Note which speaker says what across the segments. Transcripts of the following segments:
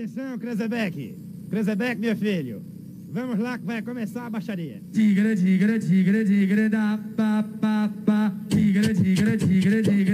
Speaker 1: Atenção, Krezebeck. Krezebeck, meu filho. Vamos lá que vai começar a baixaria.
Speaker 2: Tigre, tigre, tigre, tigre, da, pa, pa, pa. Tigre, tigre, tigre, tigre,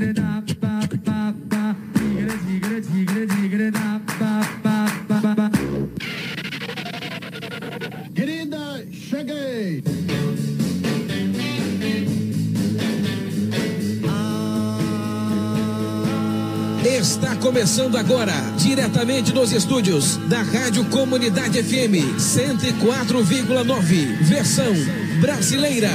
Speaker 3: começando agora, diretamente dos estúdios da Rádio Comunidade FM 104,9, versão brasileira.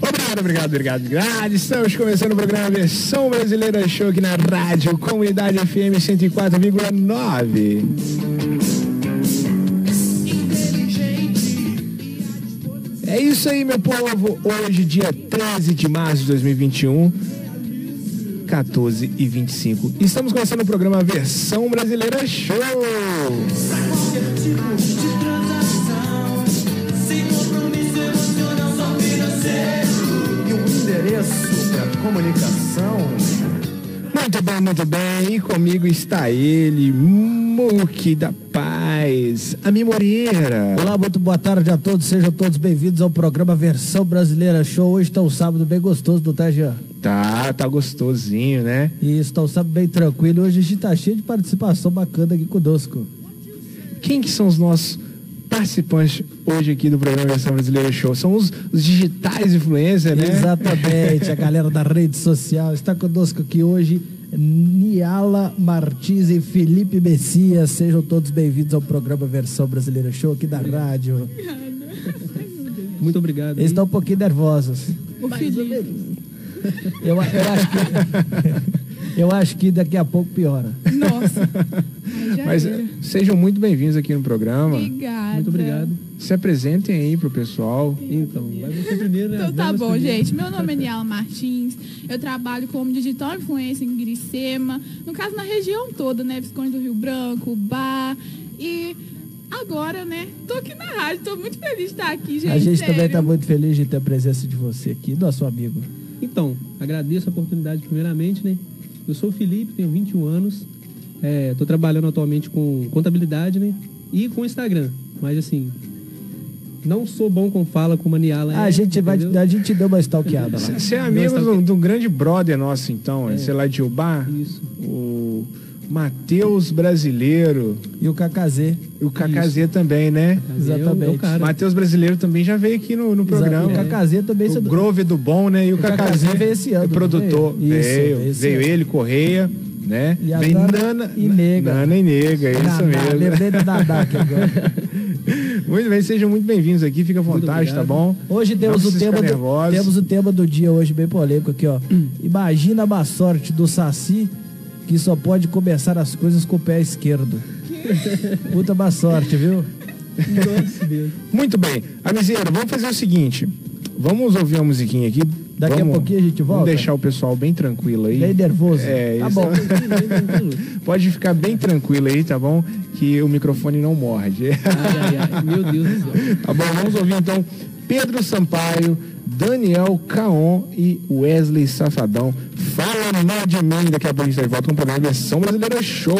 Speaker 4: Obrigado, obrigado, obrigado, obrigado. Estamos começando o programa Versão Brasileira Show aqui na Rádio Comunidade FM 104,9. Isso aí, meu povo. Hoje, dia 13 de março de 2021, 14 e 25. Estamos começando o programa Versão Brasileira Show.
Speaker 1: E o endereço para comunicação.
Speaker 4: Muito bem, muito bem. E comigo está ele, Muque da Paz, a Moreira.
Speaker 5: Olá, muito boa tarde a todos, sejam todos bem-vindos ao programa Versão Brasileira Show. Hoje está um sábado bem gostoso, não tá, Jean?
Speaker 4: Tá, tá gostosinho, né?
Speaker 5: E está um sábado bem tranquilo. Hoje a gente tá cheio de participação bacana aqui conosco.
Speaker 4: Quem que são os nossos participantes hoje aqui do programa Versão Brasileira Show? São os, os digitais influencers, né?
Speaker 5: Exatamente, a galera da rede social está conosco aqui hoje. Niala Martins e Felipe Messias, sejam todos bem-vindos ao programa Versão Brasileira Show aqui da rádio.
Speaker 2: Muito obrigado.
Speaker 5: Eles estão um pouquinho nervosos. Eu, eu acho que, eu acho que daqui a pouco piora.
Speaker 6: Nossa.
Speaker 4: Mas sejam muito bem-vindos aqui no programa.
Speaker 6: Obrigada.
Speaker 2: Muito obrigado.
Speaker 4: Se apresentem aí pro pessoal.
Speaker 2: Então, vai você primeiro, né?
Speaker 6: Então tá
Speaker 2: Vamos
Speaker 6: bom,
Speaker 2: primeiro.
Speaker 6: gente. Meu nome é Niala Martins. Eu trabalho como digital influencer em Gricema. No caso, na região toda, né? Visconde do Rio Branco, Bar. E agora, né? Tô aqui na rádio. Tô muito feliz de estar aqui, gente.
Speaker 5: a gente também
Speaker 6: sério.
Speaker 5: está muito feliz de ter a presença de você aqui, nosso amigo.
Speaker 2: Então, agradeço a oportunidade primeiramente, né? Eu sou o Felipe, tenho 21 anos. Estou trabalhando atualmente com contabilidade, né? E com Instagram. Mas assim, não sou bom com fala como a Niala é,
Speaker 5: a, gente vai,
Speaker 2: entendeu?
Speaker 5: a gente deu uma stalkeada lá.
Speaker 4: Você é amigo de um- de um grande brother nosso, então,
Speaker 2: É.
Speaker 4: sei lá, de Ubá?
Speaker 2: Isso.
Speaker 4: O Matheus Brasileiro.
Speaker 5: E o KKZ.
Speaker 4: E o KKZ também, né?
Speaker 2: Mas é o-
Speaker 5: Exatamente.
Speaker 2: É o.
Speaker 4: Matheus Brasileiro também já veio aqui no, no programa.
Speaker 5: O KKZ também.
Speaker 4: O Grove do Bom, né? E o,
Speaker 5: O KKZ veio esse ano,
Speaker 4: é
Speaker 5: não
Speaker 4: produtor.
Speaker 5: veio? Isso,
Speaker 4: veio.
Speaker 5: veio
Speaker 4: ele, Correia, né?
Speaker 5: E a
Speaker 4: Vem
Speaker 5: Nana e Nega.
Speaker 4: Nana e Nega, é isso mesmo.
Speaker 5: Lembrei do Nadá aqui agora.
Speaker 4: Muito bem, sejam muito bem-vindos aqui, fica à vontade, tá bom?
Speaker 5: Hoje
Speaker 4: Não
Speaker 5: temos o, tema do, temos o tema do dia hoje bem polêmico aqui, ó. Imagina a má sorte do Saci que só pode começar as coisas com o pé esquerdo. Puta má sorte, viu?
Speaker 2: Nossa, Deus.
Speaker 4: Muito bem. Amizeiro, vamos fazer o seguinte. Vamos ouvir uma musiquinha aqui.
Speaker 5: Daqui a
Speaker 4: Vamos-
Speaker 5: pouquinho a gente volta?
Speaker 4: Vamos deixar o pessoal bem tranquilo aí.
Speaker 5: Bem nervoso.
Speaker 4: É,
Speaker 5: tá
Speaker 4: isso.
Speaker 5: bom.
Speaker 4: Pode ficar bem tranquilo aí, tá bom? Que o microfone não morde.
Speaker 2: Ai, ai, ai. Meu Deus do céu.
Speaker 4: Tá bom, vamos ouvir então Pedro Sampaio, Daniel Caon e Wesley Safadão. Fala mal de mim, daqui a pouco a gente tá volta com o programa Versão Brasileira Show.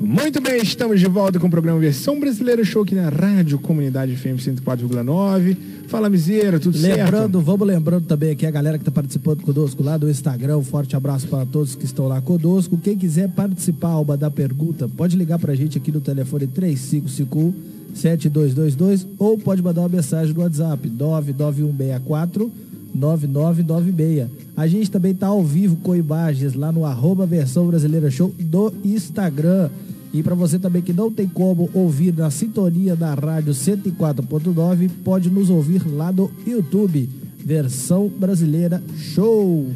Speaker 4: Muito bem, estamos de volta com o programa Versão Brasileira Show aqui na Rádio Comunidade FM 104,9. Fala, miseira, tudo
Speaker 5: Lembrando,
Speaker 4: certo?
Speaker 5: vamos lembrando também aqui a galera que está participando conosco lá do Instagram. Um forte abraço para todos que estão lá conosco. Quem quiser participar ou mandar pergunta, pode ligar para a gente aqui no telefone 3551 7222 ou pode mandar uma mensagem no WhatsApp 99164 9996. A gente também está ao vivo com imagens lá no arroba Versão Brasileira Show do Instagram. E para você também que não tem como ouvir na sintonia da rádio 104.9, pode nos ouvir lá no YouTube, Versão Brasileira Show.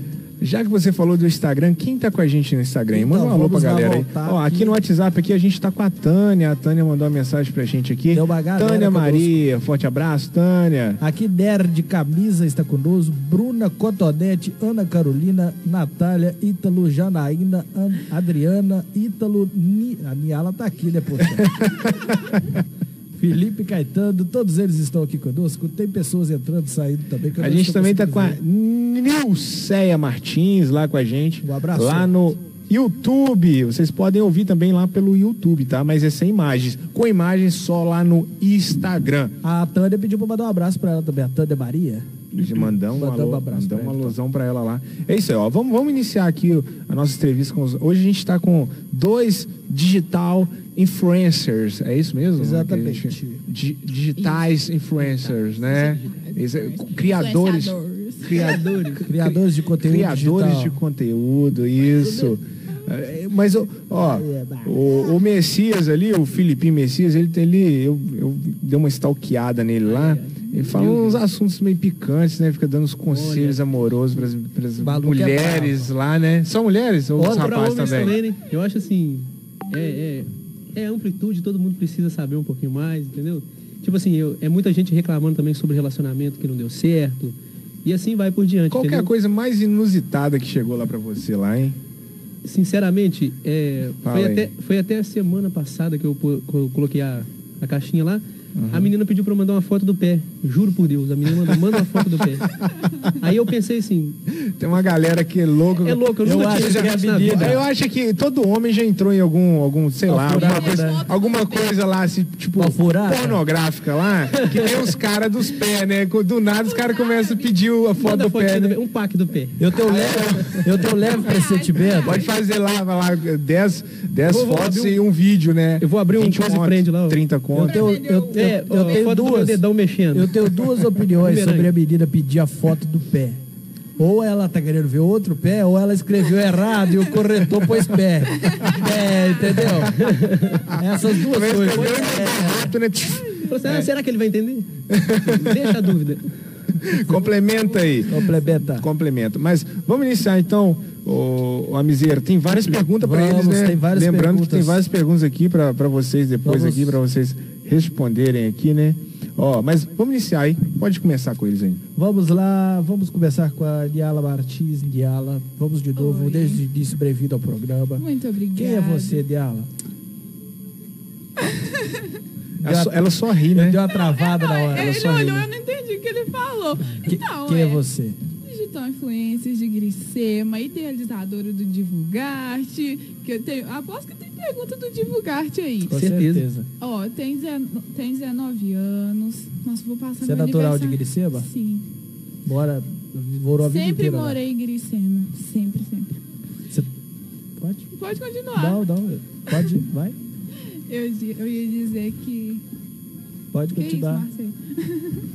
Speaker 4: Já que você falou do Instagram, quem tá com a gente no Instagram?
Speaker 5: Então,
Speaker 4: Manda um alô pra galera aí. Ó, aqui
Speaker 5: aqui.
Speaker 4: no WhatsApp aqui a gente tá com a Tânia. A Tânia mandou uma mensagem pra gente aqui.
Speaker 5: Tem uma
Speaker 4: Tânia
Speaker 5: conosco.
Speaker 4: Maria, forte abraço, Tânia.
Speaker 5: Aqui Nerd Camisa está conosco, Bruna Cotonete, Ana Carolina, Natália, Ítalo, Janaína, An- Adriana, Ítalo, Ni... a Niala tá aqui, né, poxa? Felipe Caetano, todos eles estão aqui conosco. Tem pessoas entrando e saindo também.
Speaker 4: A gente também tá com a. Nilceia Martins lá com a gente.
Speaker 5: Um abraço.
Speaker 4: Lá no YouTube. Vocês podem ouvir também lá pelo YouTube, tá? Mas é sem imagens. Com imagens só lá no Instagram.
Speaker 5: A Tânia pediu pra mandar um abraço pra ela também. A Tânia Maria.
Speaker 4: Mandamos um,
Speaker 5: Mandamos
Speaker 4: alô,
Speaker 5: um abraço
Speaker 4: mandamos
Speaker 5: pra
Speaker 4: uma alusão pra ela lá. É isso aí, ó. Vamos, vamos iniciar aqui a nossa entrevista com os. Hoje a gente tá com dois digital influencers. É isso mesmo?
Speaker 5: Exatamente.
Speaker 4: Di- digitais influencers, né? Isso é- criadores. Criadores.
Speaker 5: Criadores de conteúdo
Speaker 4: Criadores
Speaker 5: digital.
Speaker 4: de conteúdo, isso. É, Mas, ó, ó, o, o Messias ali, o Filipinho Messias, ele, ele eu, eu dei uma stalkeada nele lá. Ele fala uns assuntos meio picantes, né? Fica dando uns conselhos amorosos para as
Speaker 5: é
Speaker 4: mulheres lá, né? São mulheres ou os rapazes também?
Speaker 2: também, né? Eu acho assim, é, é, é amplitude, todo mundo precisa saber um pouquinho mais, entendeu? Tipo assim, eu, é muita gente reclamando também sobre relacionamento que não deu certo. E assim vai por diante.
Speaker 4: Qual é a coisa mais inusitada que chegou lá para você lá, hein?
Speaker 2: Sinceramente, é, foi, até, foi até a semana passada que eu, eu coloquei a, a caixinha lá.
Speaker 4: Uhum.
Speaker 2: A menina pediu pra eu mandar uma foto do pé. Juro por Deus, a menina mandou, manda uma foto do pé. Aí eu pensei assim,
Speaker 4: Tem uma galera que é louca.
Speaker 2: é louco, eu,
Speaker 5: Eu
Speaker 2: nunca
Speaker 5: acho
Speaker 2: tive
Speaker 5: que é
Speaker 2: vida.
Speaker 4: Eu acho que todo homem já entrou em algum, algum sei lá, alguma coisa,
Speaker 5: né?
Speaker 4: alguma coisa lá, assim, tipo, pornográfica lá, que tem os caras dos pés, né? Do nada os caras começam a pedir a foto
Speaker 2: Manda
Speaker 4: do pé, né?
Speaker 2: um pack do pé.
Speaker 5: Eu tenho leve, eu tenho leve pressentimento.
Speaker 4: Pode fazer lá, vai lá, 10 10
Speaker 2: Vou- vou
Speaker 4: fotos
Speaker 2: um-
Speaker 4: e um vídeo, né?
Speaker 2: Eu vou abrir um
Speaker 4: 20
Speaker 2: quase prende lá, ó.
Speaker 4: 30
Speaker 5: Eu
Speaker 4: conto.
Speaker 5: tenho, eu, eu,
Speaker 2: É,
Speaker 5: eu tenho duas.
Speaker 2: dedão mexendo.
Speaker 5: Eu tenho duas opiniões sobre a menina pedir a foto do pé. Ou ela tá querendo ver outro pé, ou ela escreveu errado e o corretor pôs pé. É, entendeu? Essas duas
Speaker 4: Mas
Speaker 5: coisas. É,
Speaker 4: né?
Speaker 2: Assim, ah, será que ele vai entender? Deixa a dúvida.
Speaker 4: Complementa aí.
Speaker 5: complementa.
Speaker 4: Complementa. Mas vamos iniciar então, o, o Amizeiro. Tem várias perguntas para eles, né?
Speaker 5: tem várias
Speaker 4: Lembrando que
Speaker 5: perguntas.
Speaker 4: tem várias perguntas aqui para vocês depois
Speaker 5: Vamos.
Speaker 4: aqui para vocês responderem aqui, né? Ó, mas vamos iniciar aí. Pode começar com eles aí.
Speaker 5: Vamos lá, vamos começar com a Niala Martins. Niala, vamos de novo,
Speaker 6: Oi.
Speaker 5: desde o início, bem-vindo ao programa.
Speaker 6: Muito obrigada.
Speaker 5: Quem é você, Niala?
Speaker 4: Ela só, ela só ri, né?
Speaker 5: Deu uma travada na hora.
Speaker 6: Ele olhou, eu não entendi o que ele falou.
Speaker 5: Que-
Speaker 6: Então,
Speaker 5: quem é você?
Speaker 6: Influencers de Gricema, idealizadora do Divulgarte, que eu tenho, aposto que tem pergunta do Divulgarte aí.
Speaker 5: Com
Speaker 2: certeza.
Speaker 6: Ó, tem, dezen- tem 19 anos. Nossa, vou passar
Speaker 5: Você é natural de. Gricema?
Speaker 6: Sim.
Speaker 5: Bora, morou a vida
Speaker 6: Sempre
Speaker 5: inteira lá.
Speaker 6: morei em Gricema. Sempre, sempre.
Speaker 5: Você pode?
Speaker 6: Pode continuar.
Speaker 5: Não, não. Pode, vai.
Speaker 6: Eu, eu ia dizer que
Speaker 5: Pode
Speaker 6: Que isso,
Speaker 5: continuar.
Speaker 6: Marcelo?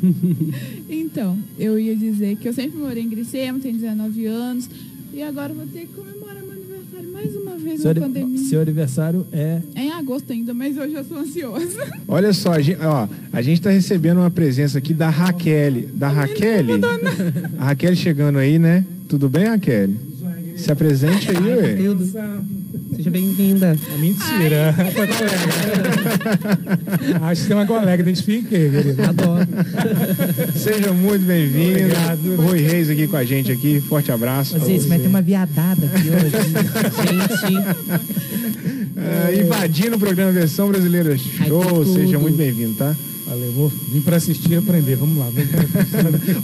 Speaker 6: então, eu ia dizer que eu sempre morei em Gricema, tenho 19 anos. E agora vou ter que comemorar meu aniversário mais uma vez
Speaker 5: Seu,
Speaker 6: na pandemia.
Speaker 5: seu aniversário é.
Speaker 6: É em agosto ainda, mas hoje eu sou ansiosa.
Speaker 4: Olha só, a gente, ó, a gente tá recebendo uma presença aqui da Raquel. Da Raquel? A Raquel chegando aí, né? Tudo bem, Raquel? Se apresente aí, ué.
Speaker 2: Seja bem-vinda.
Speaker 7: Mentira. Foi colega. Acho que tem uma colega, identifiquei, querido.
Speaker 2: Adoro.
Speaker 4: Seja muito bem-vindo.
Speaker 7: Obrigado.
Speaker 4: Rui Reis aqui com a gente aqui. Forte abraço.
Speaker 8: Vocês, vai ter uma viadada aqui hoje.
Speaker 2: Gente,
Speaker 4: Ah, invadindo o programa Versão Brasileira Show.
Speaker 2: tudo.
Speaker 4: Seja muito bem-vindo, tá?
Speaker 7: Valeu, vou vir pra assistir e aprender. Vamos lá. Vamos pra...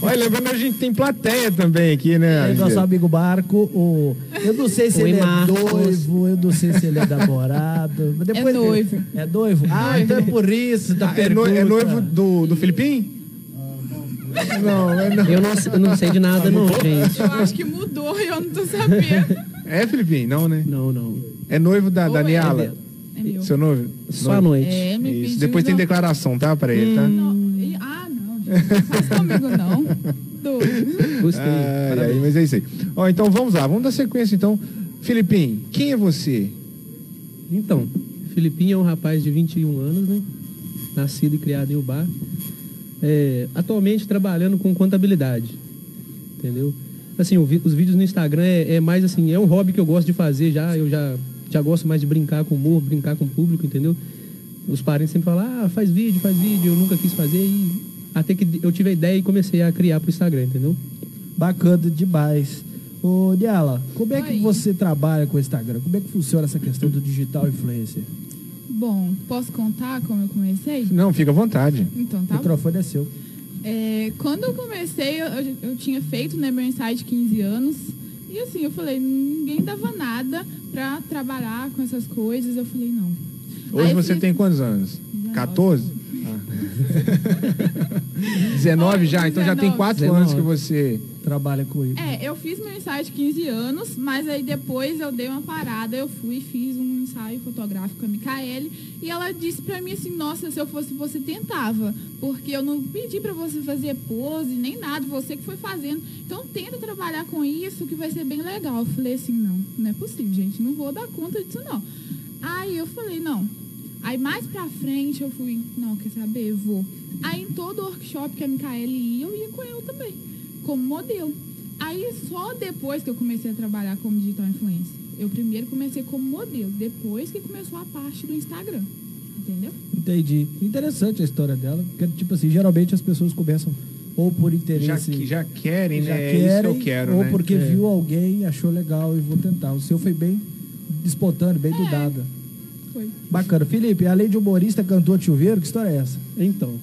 Speaker 4: Olha, lembrando a gente tem plateia também aqui, né?
Speaker 5: É nosso amigo Marco, o... eu não sei se
Speaker 2: Oi,
Speaker 5: ele é
Speaker 2: Marcos.
Speaker 5: noivo, eu não sei se ele é namorado. mas depois-
Speaker 6: É noivo.
Speaker 5: É noivo? Ah, então é por isso da
Speaker 4: Ah, é, no-
Speaker 5: pergunta.
Speaker 4: é noivo do, do Filipim? Não, é não.
Speaker 2: eu não, eu não sei de nada, não, gente.
Speaker 6: Eu acho que mudou e eu não tô sabendo.
Speaker 4: É Filipim? Não, né?
Speaker 2: Não, não.
Speaker 4: É noivo da
Speaker 6: Ou
Speaker 4: Daniela?
Speaker 6: É meu.
Speaker 4: Seu noivo?
Speaker 2: Só à noite.
Speaker 6: É, me
Speaker 4: Isso.
Speaker 6: pediu
Speaker 4: Depois tem declaração, tá? Pra ele, tá?
Speaker 6: não, Ah, não, gente. Não faz comigo, não. Doido.
Speaker 2: Gostei. Parabéns.
Speaker 4: ai, mas é isso aí. Ó, então vamos lá, vamos dar sequência então. Filipim, quem é você?
Speaker 2: Então, Filipinho é um rapaz de 21 anos, né? Nascido e criado em Ubar. É, atualmente trabalhando com contabilidade. Entendeu? Assim, vi- os vídeos no Instagram é, é mais assim, é um hobby que eu gosto de fazer já. Eu já, já gosto mais de brincar com o humor, brincar com o público, entendeu? Os parentes sempre falam, ah, faz vídeo, faz vídeo, eu nunca quis fazer e até que eu tive a ideia e comecei a criar pro Instagram, entendeu?
Speaker 5: Bacana demais. Ô, Niala, como é que
Speaker 6: Oi.
Speaker 5: você trabalha com o Instagram? Como é que funciona essa questão do digital influencer?
Speaker 6: Bom, posso contar como eu comecei?
Speaker 4: Não, fica à vontade.
Speaker 6: Então,
Speaker 5: O
Speaker 6: tá bom.
Speaker 5: microfone é seu.
Speaker 6: É, quando eu comecei, eu, eu- eu tinha feito né, meu ensaio de 15 anos. E assim, eu falei, ninguém dava nada pra trabalhar com essas coisas. Eu falei, não.
Speaker 4: Hoje
Speaker 6: Aí
Speaker 4: você
Speaker 6: fui-
Speaker 4: tem quantos anos?
Speaker 6: 19.
Speaker 4: 14? Ah. 19 já? Então já tem 4 anos que você.
Speaker 5: Trabalha com isso.
Speaker 6: É, eu fiz meu ensaio de 15 anos, mas aí depois eu dei uma parada, eu fui e fiz um ensaio fotográfico com a Micaele e ela disse pra mim assim, nossa, se eu fosse você tentava, porque eu não pedi pra você fazer pose, nem nada, você que foi fazendo. Então tenta trabalhar com isso que vai ser bem legal. Eu falei assim, não, não é possível, gente, não vou dar conta disso não. Aí eu falei, não. Aí mais pra frente eu fui, não, quer saber, eu vou. Aí em todo workshop que a Micaele ia, eu ia com ela também, como modelo. Aí só depois que eu comecei a trabalhar como digital influencer. Eu primeiro comecei como modelo, depois que começou a parte do Instagram. Entendeu?
Speaker 5: Entendi. Interessante a história dela. Porque, tipo assim, geralmente as pessoas começam ou por interesse.
Speaker 4: Já, que- já querem,
Speaker 5: já
Speaker 4: né? é isso que
Speaker 5: querem,
Speaker 4: eu quero,
Speaker 5: ou
Speaker 4: né?
Speaker 5: porque
Speaker 4: É.
Speaker 5: viu alguém e achou legal e vou tentar. O seu foi bem espontâneo, bem do dada.
Speaker 6: Foi.
Speaker 5: Bacana. Felipe, além de humorista, cantor de chuveiro, que história é essa?
Speaker 2: Então,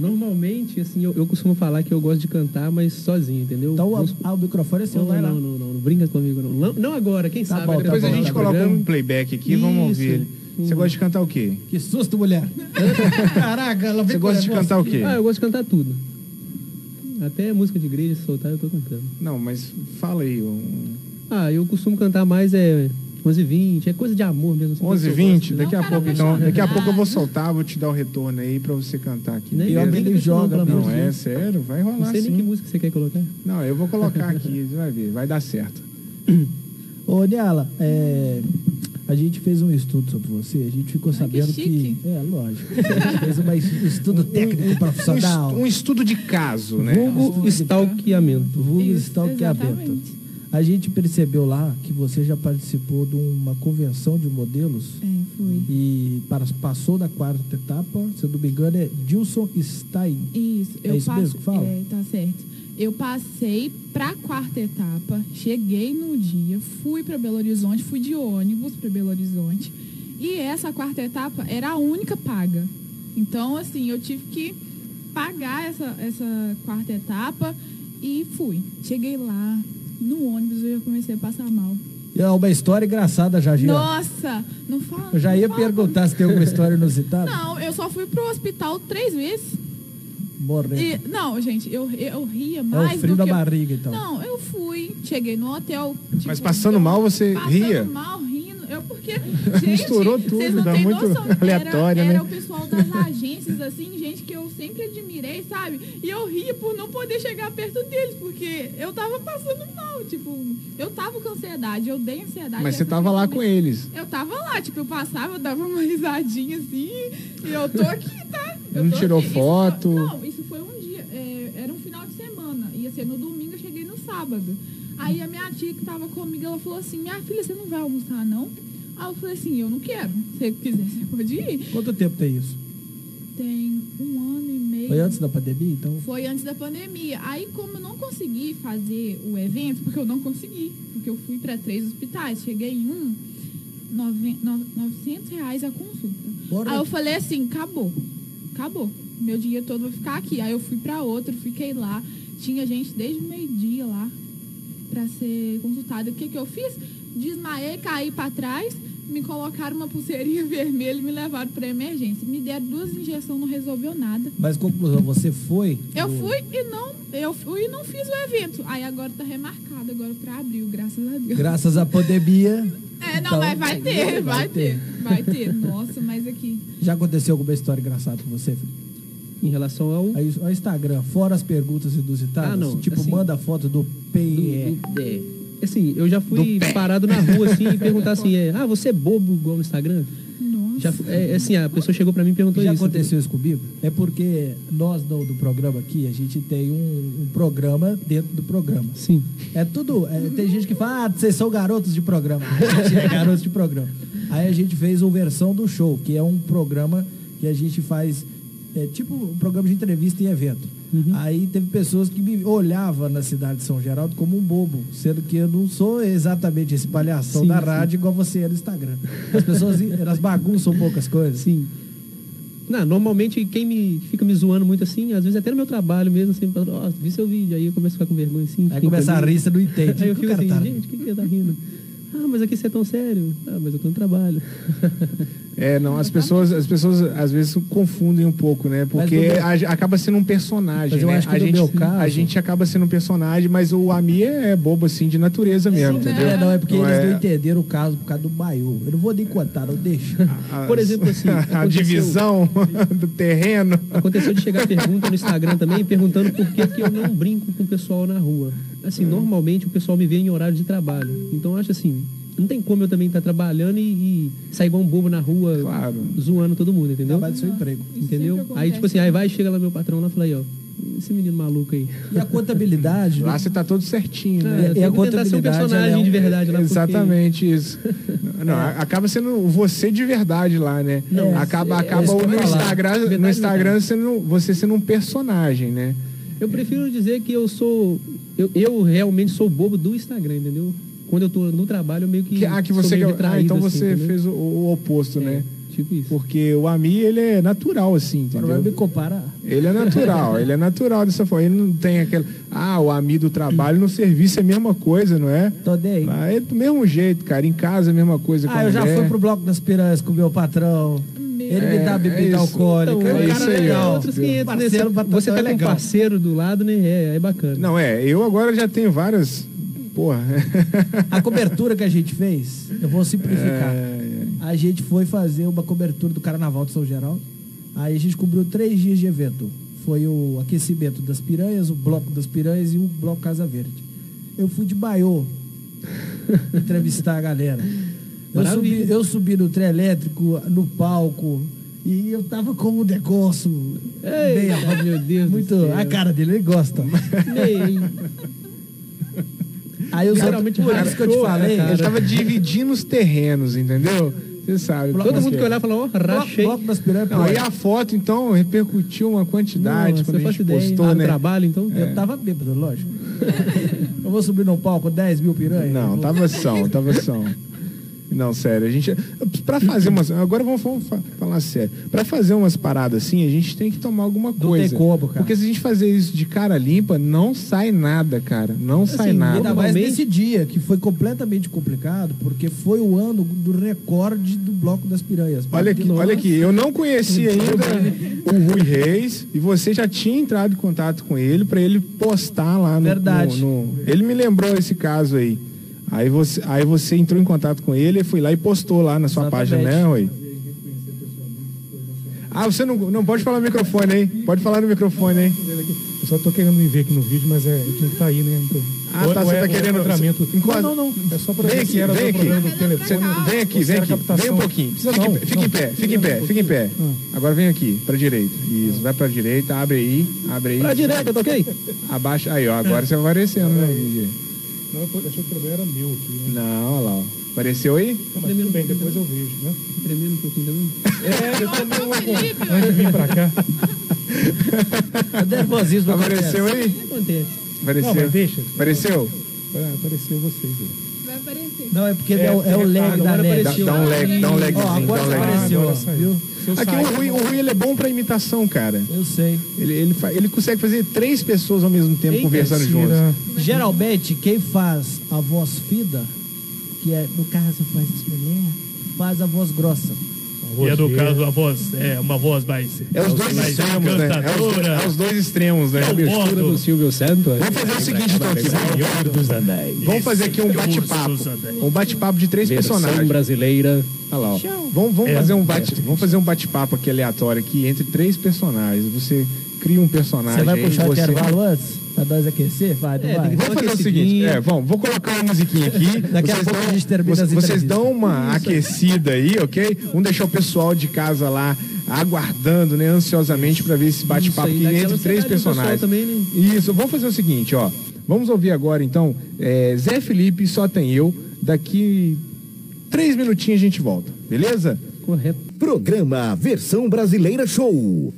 Speaker 2: normalmente, assim, eu, eu costumo falar que eu gosto de cantar, mas sozinho, entendeu?
Speaker 5: Então,
Speaker 2: Vamos-
Speaker 5: ah, o microfone é seu,
Speaker 2: não,
Speaker 5: vai lá.
Speaker 2: não, não, não, não brinca comigo, não. Não, não agora, quem
Speaker 5: Tá
Speaker 2: sabe.
Speaker 5: bom, tá
Speaker 2: depois
Speaker 4: Depois a
Speaker 5: bom,
Speaker 4: gente
Speaker 5: tá
Speaker 4: coloca
Speaker 2: programa.
Speaker 4: um playback aqui, vamos ouvir
Speaker 2: Isso.
Speaker 4: ele. Você
Speaker 2: Hum.
Speaker 4: gosta de cantar o quê?
Speaker 5: Que susto, mulher. Caraca, ela
Speaker 4: Você gosta de cantar o quê?
Speaker 2: Ah, eu gosto de cantar tudo. Até música de igreja, se soltar, eu tô cantando.
Speaker 4: Não, mas fala aí. Um...
Speaker 2: Ah, eu costumo cantar mais é 11 20 é coisa de amor mesmo. assim,
Speaker 4: 11
Speaker 2: que eu
Speaker 4: 20
Speaker 2: gosto.
Speaker 4: Daqui a
Speaker 6: Não,
Speaker 4: pouco, então. Daqui a pouco eu vou soltar, vou te dar o retorno aí pra você cantar aqui.
Speaker 2: Nem-
Speaker 5: E
Speaker 4: beleza?
Speaker 5: alguém
Speaker 2: nem
Speaker 5: ele joga,
Speaker 4: Não,
Speaker 2: de
Speaker 4: é sério, vai
Speaker 2: Não
Speaker 4: rolar
Speaker 2: sei nem que
Speaker 4: sim.
Speaker 2: música você quer colocar.
Speaker 4: Não, eu vou colocar aqui, você vai ver, vai dar certo.
Speaker 5: Ô, Niala, é, a gente fez um estudo sobre você, a gente ficou
Speaker 6: Ai, que
Speaker 5: sabendo que,
Speaker 6: chique.
Speaker 5: É, lógico. A gente fez uma um estudo técnico
Speaker 4: Um,
Speaker 5: profissional.
Speaker 4: um estudo de caso, né?
Speaker 2: Vulgo stalkeamento.
Speaker 5: Vulgo stalkeamento. A gente percebeu lá que você já participou de uma convenção de modelos
Speaker 6: É, foi.
Speaker 5: e para- passou da quarta etapa, se eu não me engano, é Dilson Stein.
Speaker 6: Isso,
Speaker 5: É
Speaker 6: eu
Speaker 5: isso
Speaker 6: passo-
Speaker 5: mesmo que fala?
Speaker 6: É, tá certo. Eu passei pra quarta etapa, cheguei no dia, fui pra Belo Horizonte, fui de ônibus pra Belo Horizonte. E essa quarta etapa era a única paga. Então, assim, eu tive que pagar essa, essa quarta etapa e fui. Cheguei lá, no ônibus eu já comecei a passar mal.
Speaker 5: É uma história engraçada já, Gia.
Speaker 6: Nossa, não fala.
Speaker 5: Eu já ia
Speaker 6: fala.
Speaker 5: perguntar se tem alguma história inusitada.
Speaker 6: Não, eu só fui pro hospital três vezes.
Speaker 5: Morrendo.
Speaker 6: E- não, gente, eu, eu ria
Speaker 5: É
Speaker 6: mais
Speaker 5: o frio
Speaker 6: do
Speaker 5: da
Speaker 6: que eu-
Speaker 5: barriga, então.
Speaker 6: Não, eu fui, cheguei no hotel. tipo,
Speaker 4: Mas passando mal, você
Speaker 6: passando
Speaker 4: ria?
Speaker 6: mal, rindo. Eu porque. Gente,
Speaker 4: Misturou
Speaker 6: vocês
Speaker 4: tudo,
Speaker 6: não
Speaker 4: tá
Speaker 6: têm
Speaker 4: muito
Speaker 6: noção.
Speaker 4: aleatório,
Speaker 6: era,
Speaker 4: né?
Speaker 6: Era o pessoal das agências, assim, gente que eu sempre admirei, sabe? E eu ria por não poder chegar perto deles, porque eu tava passando mal. Tipo, eu tava com ansiedade, eu dei ansiedade.
Speaker 4: Mas você tava lá com eles.
Speaker 6: Eu tava lá, tipo, eu passava, eu dava uma risadinha assim, e eu tô aqui, tá? Eu
Speaker 4: Não tirou
Speaker 6: aqui. Isso
Speaker 4: foto?
Speaker 6: foi- não, isso foi um dia, é, era um final de semana, ia ser no domingo, eu cheguei no sábado. Aí a minha tia que tava comigo, ela falou assim, minha filha, você não vai almoçar, não? Aí eu falei assim, eu não quero. Se você quiser, você pode ir.
Speaker 5: Quanto tempo tem isso?
Speaker 6: Tem um ano e meio.
Speaker 5: Foi antes da pandemia, então?
Speaker 6: Foi antes da pandemia. Aí, como eu não consegui fazer o evento, porque eu não consegui, porque eu fui para três hospitais, cheguei em um, nove, no- 900 reais a consulta.
Speaker 5: Porra.
Speaker 6: Aí eu falei assim, acabou, acabou. Meu dia todo vai ficar aqui. Aí eu fui para outro, fiquei lá. Tinha gente desde o meio-dia lá para ser consultada. O que que eu fiz? Desmaiei, caí para trás, me colocaram uma pulseirinha vermelha e me levaram para emergência. Me deram duas injeções, não resolveu nada.
Speaker 5: Mas conclusão, você foi?
Speaker 6: Eu
Speaker 5: no-
Speaker 6: fui e não, eu fui e não fiz o evento. Aí agora tá remarcado agora pra abril, graças a Deus.
Speaker 5: Graças à pandemia.
Speaker 6: É, não,
Speaker 5: Então,
Speaker 6: mas vai ter, vai,
Speaker 5: vai
Speaker 6: ter. vai ter. Nossa, mas aqui.
Speaker 5: Já aconteceu alguma história engraçada com você, Felipe?
Speaker 2: Em relação ao.
Speaker 5: Aí, o Instagram, fora as perguntas inusitadas,
Speaker 2: Ah, não,
Speaker 5: tipo,
Speaker 2: assim-
Speaker 5: manda foto do PE.
Speaker 2: do- é, assim, eu já fui parado na rua assim e perguntar assim, é, ah, você é bobo igual no Instagram?
Speaker 6: Nossa.
Speaker 2: Já, fu- é, assim, a pessoa chegou pra mim e perguntou
Speaker 5: Já
Speaker 2: isso.
Speaker 5: aconteceu isso comigo? É porque nós do, do programa aqui, a gente tem um, um programa dentro do programa.
Speaker 2: Sim.
Speaker 5: É tudo. é, tem gente que fala, ah, vocês são garotos de programa. A gente é garotos de programa. Aí a gente fez o versão do show, que é um programa que a gente faz, é, tipo um programa de entrevista e evento. Aí teve pessoas que me olhavam na cidade de São Geraldo como um bobo, sendo que eu não sou exatamente esse palhação
Speaker 2: Sim,
Speaker 5: da
Speaker 2: sim.
Speaker 5: rádio igual você é no Instagram. As pessoas elas bagunçam poucas coisas.
Speaker 2: Sim. Não, normalmente quem me fica me zoando muito assim, às vezes até no meu trabalho mesmo, assim, fala, ó, vi seu vídeo, aí eu começo a ficar com vergonha assim.
Speaker 5: Aí começa a rir, você não entende.
Speaker 2: Aí eu fico assim,
Speaker 5: tá-
Speaker 2: gente, o que que você tá rindo? Ah, mas aqui você é tão sério. Ah, mas eu tô no trabalho.
Speaker 4: É, não, as pessoas, as pessoas às vezes confundem um pouco, né? Porque
Speaker 5: meu-
Speaker 4: a- acaba sendo um personagem,
Speaker 5: Mas eu
Speaker 4: né?
Speaker 5: acho que
Speaker 4: a,
Speaker 5: no
Speaker 4: gente,
Speaker 5: meu caso-
Speaker 4: a gente acaba sendo um personagem, mas o Ami é bobo assim de natureza mesmo,
Speaker 6: Sim, né?
Speaker 4: entendeu?
Speaker 5: É, não, é porque
Speaker 4: Não
Speaker 5: eles
Speaker 4: é-
Speaker 5: não entenderam o caso por causa do Baiô. Eu não vou nem contar, não deixa.
Speaker 4: a-
Speaker 2: Por exemplo, assim,
Speaker 4: a divisão do terreno.
Speaker 2: Aconteceu de chegar pergunta no Instagram também, perguntando por que, que eu não brinco com o pessoal na rua. Assim, normalmente o pessoal me vê em horário de trabalho. Então eu acho assim, não tem como eu também estar trabalhando e, e sair igual um bobo na rua,
Speaker 4: Claro.
Speaker 2: zoando todo mundo, entendeu?
Speaker 5: Trabalho do seu emprego.
Speaker 2: Entendeu? Aí, tipo assim, aí vai, chega lá meu patrão lá e fala aí, ó, esse menino maluco aí.
Speaker 5: E a contabilidade.
Speaker 4: Lá você tá todo certinho, né?
Speaker 2: É,
Speaker 5: e a
Speaker 2: tentar ser um
Speaker 5: contabilidade,
Speaker 2: personagem
Speaker 5: é um-
Speaker 2: de verdade lá. porque-
Speaker 4: Exatamente isso. Não, a- acaba sendo você de verdade lá, né?
Speaker 5: Não,
Speaker 4: acaba
Speaker 5: é- é
Speaker 4: acaba no
Speaker 5: falar.
Speaker 4: Instagram, no
Speaker 2: Verdade,
Speaker 4: Instagram sendo, você sendo um personagem, né?
Speaker 2: Eu prefiro dizer que eu sou. Eu, eu realmente sou bobo do Instagram, entendeu? Quando eu tô no trabalho, eu meio que.
Speaker 4: Que, ah, que você
Speaker 2: meio
Speaker 4: ah, então
Speaker 2: assim,
Speaker 4: você
Speaker 2: entendeu?
Speaker 4: fez o, o oposto,
Speaker 2: É,
Speaker 4: né?
Speaker 2: Tipo isso.
Speaker 4: Porque o Ami, ele é natural, assim,
Speaker 5: Não vai me
Speaker 4: entendeu?
Speaker 5: comparar.
Speaker 4: Ele é natural, ele é natural dessa forma. Ele não tem aquele. Ah, o Ami do trabalho no serviço é a mesma coisa, não é?
Speaker 5: Tô nem.
Speaker 4: Lá é do mesmo jeito, cara. Em casa é a mesma coisa com
Speaker 5: Ah, eu já
Speaker 4: mulher.
Speaker 5: fui pro Bloco das Piranhas com o meu patrão. Ele me dá
Speaker 4: É, é
Speaker 5: bebida
Speaker 4: isso.
Speaker 5: alcoólica.
Speaker 2: Então,
Speaker 4: é
Speaker 2: o
Speaker 4: isso
Speaker 2: cara
Speaker 4: aí,
Speaker 2: é
Speaker 4: ó.
Speaker 2: outros 500, né?
Speaker 5: Parceiro,
Speaker 2: Você- Você
Speaker 5: é
Speaker 2: tá com um
Speaker 5: legal.
Speaker 2: parceiro do lado, né? É, é bacana.
Speaker 4: Não, é. Eu agora já tenho várias. Porra.
Speaker 5: A cobertura que a gente fez, eu vou simplificar.
Speaker 4: É,
Speaker 5: A gente foi fazer uma cobertura do Carnaval de São Geraldo. Aí a gente cobriu três dias de evento. Foi o aquecimento das piranhas, o bloco das piranhas e o bloco Casa Verde. Eu fui de baiô entrevistar a galera. Eu subi, eu subi no trem elétrico, no palco, e eu tava com um negócio.
Speaker 2: Ei,
Speaker 5: bem-
Speaker 2: meu Deus
Speaker 5: muito. A cara dele, ele gosta.
Speaker 2: Ei,
Speaker 5: Aí eu
Speaker 2: Geralmente
Speaker 5: por isso que eu te
Speaker 2: né,
Speaker 5: falei.
Speaker 2: cara?
Speaker 4: Ele tava dividindo os terrenos, entendeu? Você sabe.
Speaker 2: todo mundo
Speaker 4: é.
Speaker 2: que olhar falou,
Speaker 5: Bloco,
Speaker 2: rachei.
Speaker 5: bloco das piranhas.
Speaker 4: Não,
Speaker 5: pô,
Speaker 4: aí a foto, então, repercutiu uma quantidade
Speaker 2: Nossa,
Speaker 4: quando
Speaker 2: eu
Speaker 4: a gente
Speaker 2: ideia.
Speaker 4: postou,
Speaker 2: Ah, no
Speaker 4: né?
Speaker 2: trabalho, então.
Speaker 5: Eu tava bêbado, lógico. eu vou subir no palco 10 mil piranhas.
Speaker 4: Não,
Speaker 5: eu vou-
Speaker 4: tava são, tava são. Não, sério, a gente. Pra fazer umas. Agora vamos, vamos fa- falar sério. Pra fazer umas paradas assim, a gente tem que tomar alguma
Speaker 5: Não
Speaker 4: coisa.
Speaker 5: tem como, cara.
Speaker 4: Porque se a gente fazer isso de cara limpa, não sai nada, cara. Não sai
Speaker 2: Assim,
Speaker 4: nada.
Speaker 5: Ainda mais nesse dia, que foi completamente complicado, porque foi o ano do recorde do Bloco das Piranhas.
Speaker 4: Olha aqui, olha aqui, eu não conhecia ainda o Rui Reis e você já tinha entrado em contato com ele pra ele postar lá no,
Speaker 5: Verdade.
Speaker 4: no- no- Ele me lembrou esse caso aí. Aí você, aí você entrou em contato com ele e foi lá e postou lá na sua
Speaker 5: Exatamente.
Speaker 4: página, né, Rui? Ah, você não, não pode falar no microfone aí. Pode falar no microfone aí.
Speaker 7: Eu só tô querendo me ver aqui no vídeo, mas é, eu tinha que estar aí, né? Então,
Speaker 4: Ah,
Speaker 7: ou-
Speaker 4: tá,
Speaker 7: ou
Speaker 4: você
Speaker 7: é-
Speaker 4: tá
Speaker 7: ou é
Speaker 4: querendo-
Speaker 7: enquadramento.
Speaker 4: Enquadra-
Speaker 7: Não, não, não. É só pra
Speaker 4: Vem
Speaker 7: ver
Speaker 4: aqui,
Speaker 7: se era
Speaker 4: vem aqui.
Speaker 7: programa do telefone.
Speaker 4: Você- vem aqui, vem aqui. Vem um pouquinho.
Speaker 7: Precisa
Speaker 4: Fica, em
Speaker 7: não,
Speaker 4: pé, fica em
Speaker 7: não.
Speaker 4: pé, fica em pé, fica em pé.
Speaker 7: Ah.
Speaker 4: Agora vem aqui, pra direita. Isso, vai pra direita, abre aí, abre aí.
Speaker 2: Pra direita, tá ok?
Speaker 4: Abaixa. Aí, ó, agora você vai aparecendo, né?
Speaker 7: Não, eu achei que o problema era meu aqui, né?
Speaker 4: Não, olha lá, ó. Apareceu aí?
Speaker 7: Não, mas tudo bem, depois eu vejo, né?
Speaker 2: Tremendo um pouquinho também.
Speaker 7: É, eu também vou antes de vir pra cá.
Speaker 5: Nervosismo
Speaker 4: Apareceu
Speaker 5: acontece.
Speaker 4: aí?
Speaker 2: Acontece.
Speaker 4: Apareceu.
Speaker 7: Não, mas deixa.
Speaker 4: Apareceu?
Speaker 7: Ah, Apareceu vocês aí.
Speaker 6: Vai aparecer.
Speaker 5: Não, é porque
Speaker 7: É,
Speaker 5: é, o- é o
Speaker 7: é,
Speaker 5: leg
Speaker 2: agora
Speaker 5: da net.
Speaker 2: apareceu.
Speaker 4: Dá, um lag, dá um
Speaker 5: Ó,
Speaker 4: lagzinho,
Speaker 5: agora
Speaker 4: dá um lag.
Speaker 5: apareceu, ó, viu?
Speaker 4: Aqui o Rui, o Rui ele é bom pra imitação, cara.
Speaker 5: Eu sei.
Speaker 4: Ele, ele, fa- ele consegue fazer três pessoas ao mesmo tempo
Speaker 5: Eita,
Speaker 4: conversando juntos.
Speaker 5: Geralmente, quem faz a voz fida, que é, no caso, faz as mulher, faz a voz grossa.
Speaker 1: E é no caso a voz, é uma voz mais.
Speaker 4: É os dois
Speaker 1: mais
Speaker 4: extremos, né? É os,
Speaker 1: encantadora.
Speaker 4: é os dois extremos, né?
Speaker 1: Eu
Speaker 2: Abertura do. Silvio Santos.
Speaker 4: Vamos fazer o seguinte, então, aqui. Vamos fazer aqui um bate-papo. Um bate-papo de três
Speaker 2: Versão
Speaker 4: personagens.
Speaker 2: brasileira.
Speaker 4: Olha lá, ó. Vamos, vamos
Speaker 1: É.
Speaker 4: fazer um bate, vamos fazer um bate-papo aqui aleatório aqui entre três personagens. Você cria um personagem.
Speaker 5: Você vai
Speaker 4: aí,
Speaker 5: puxar o intervalo antes? Pra nós aquecer? Vai, não
Speaker 2: É,
Speaker 5: vai?
Speaker 4: Vamos fazer o seguinte, é, vamos, vou colocar uma musiquinha aqui.
Speaker 5: Daqui a
Speaker 4: vocês
Speaker 5: pouco
Speaker 4: dão-
Speaker 5: a gente termina
Speaker 4: vocês,
Speaker 5: as
Speaker 4: vocês dão uma aquecida aí, ok? Vamos deixar o pessoal de casa lá aguardando, né, ansiosamente para ver esse bate-papo
Speaker 2: Isso
Speaker 4: aqui entre três
Speaker 2: pessoal
Speaker 4: personagens.
Speaker 2: também, né?
Speaker 4: Isso, vamos fazer o seguinte, ó. Vamos ouvir agora, então, é, Zé Felipe, só tem eu. Daqui três minutinhos a gente volta, beleza?
Speaker 2: Correto.
Speaker 9: Programa Versão Brasileira Show.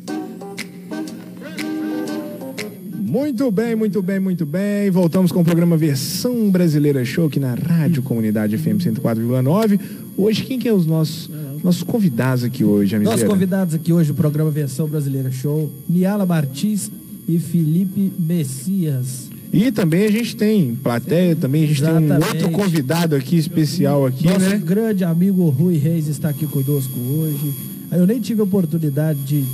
Speaker 4: Muito bem, muito bem, muito bem. Voltamos com o programa Versão Brasileira Show aqui na Rádio Comunidade FM 104,9. Hoje, quem que é os nossos, nossos convidados aqui hoje,
Speaker 5: Nossos
Speaker 4: Amizeira?
Speaker 5: convidados aqui hoje do programa Versão Brasileira Show, Niala Martins e Felipe Messias.
Speaker 4: E também a gente tem plateia, também a gente tem um
Speaker 5: Exatamente.
Speaker 4: outro convidado aqui, especial aqui,
Speaker 5: Nosso
Speaker 4: né?
Speaker 5: grande amigo Rui Reis está aqui conosco hoje. Eu nem tive a oportunidade de,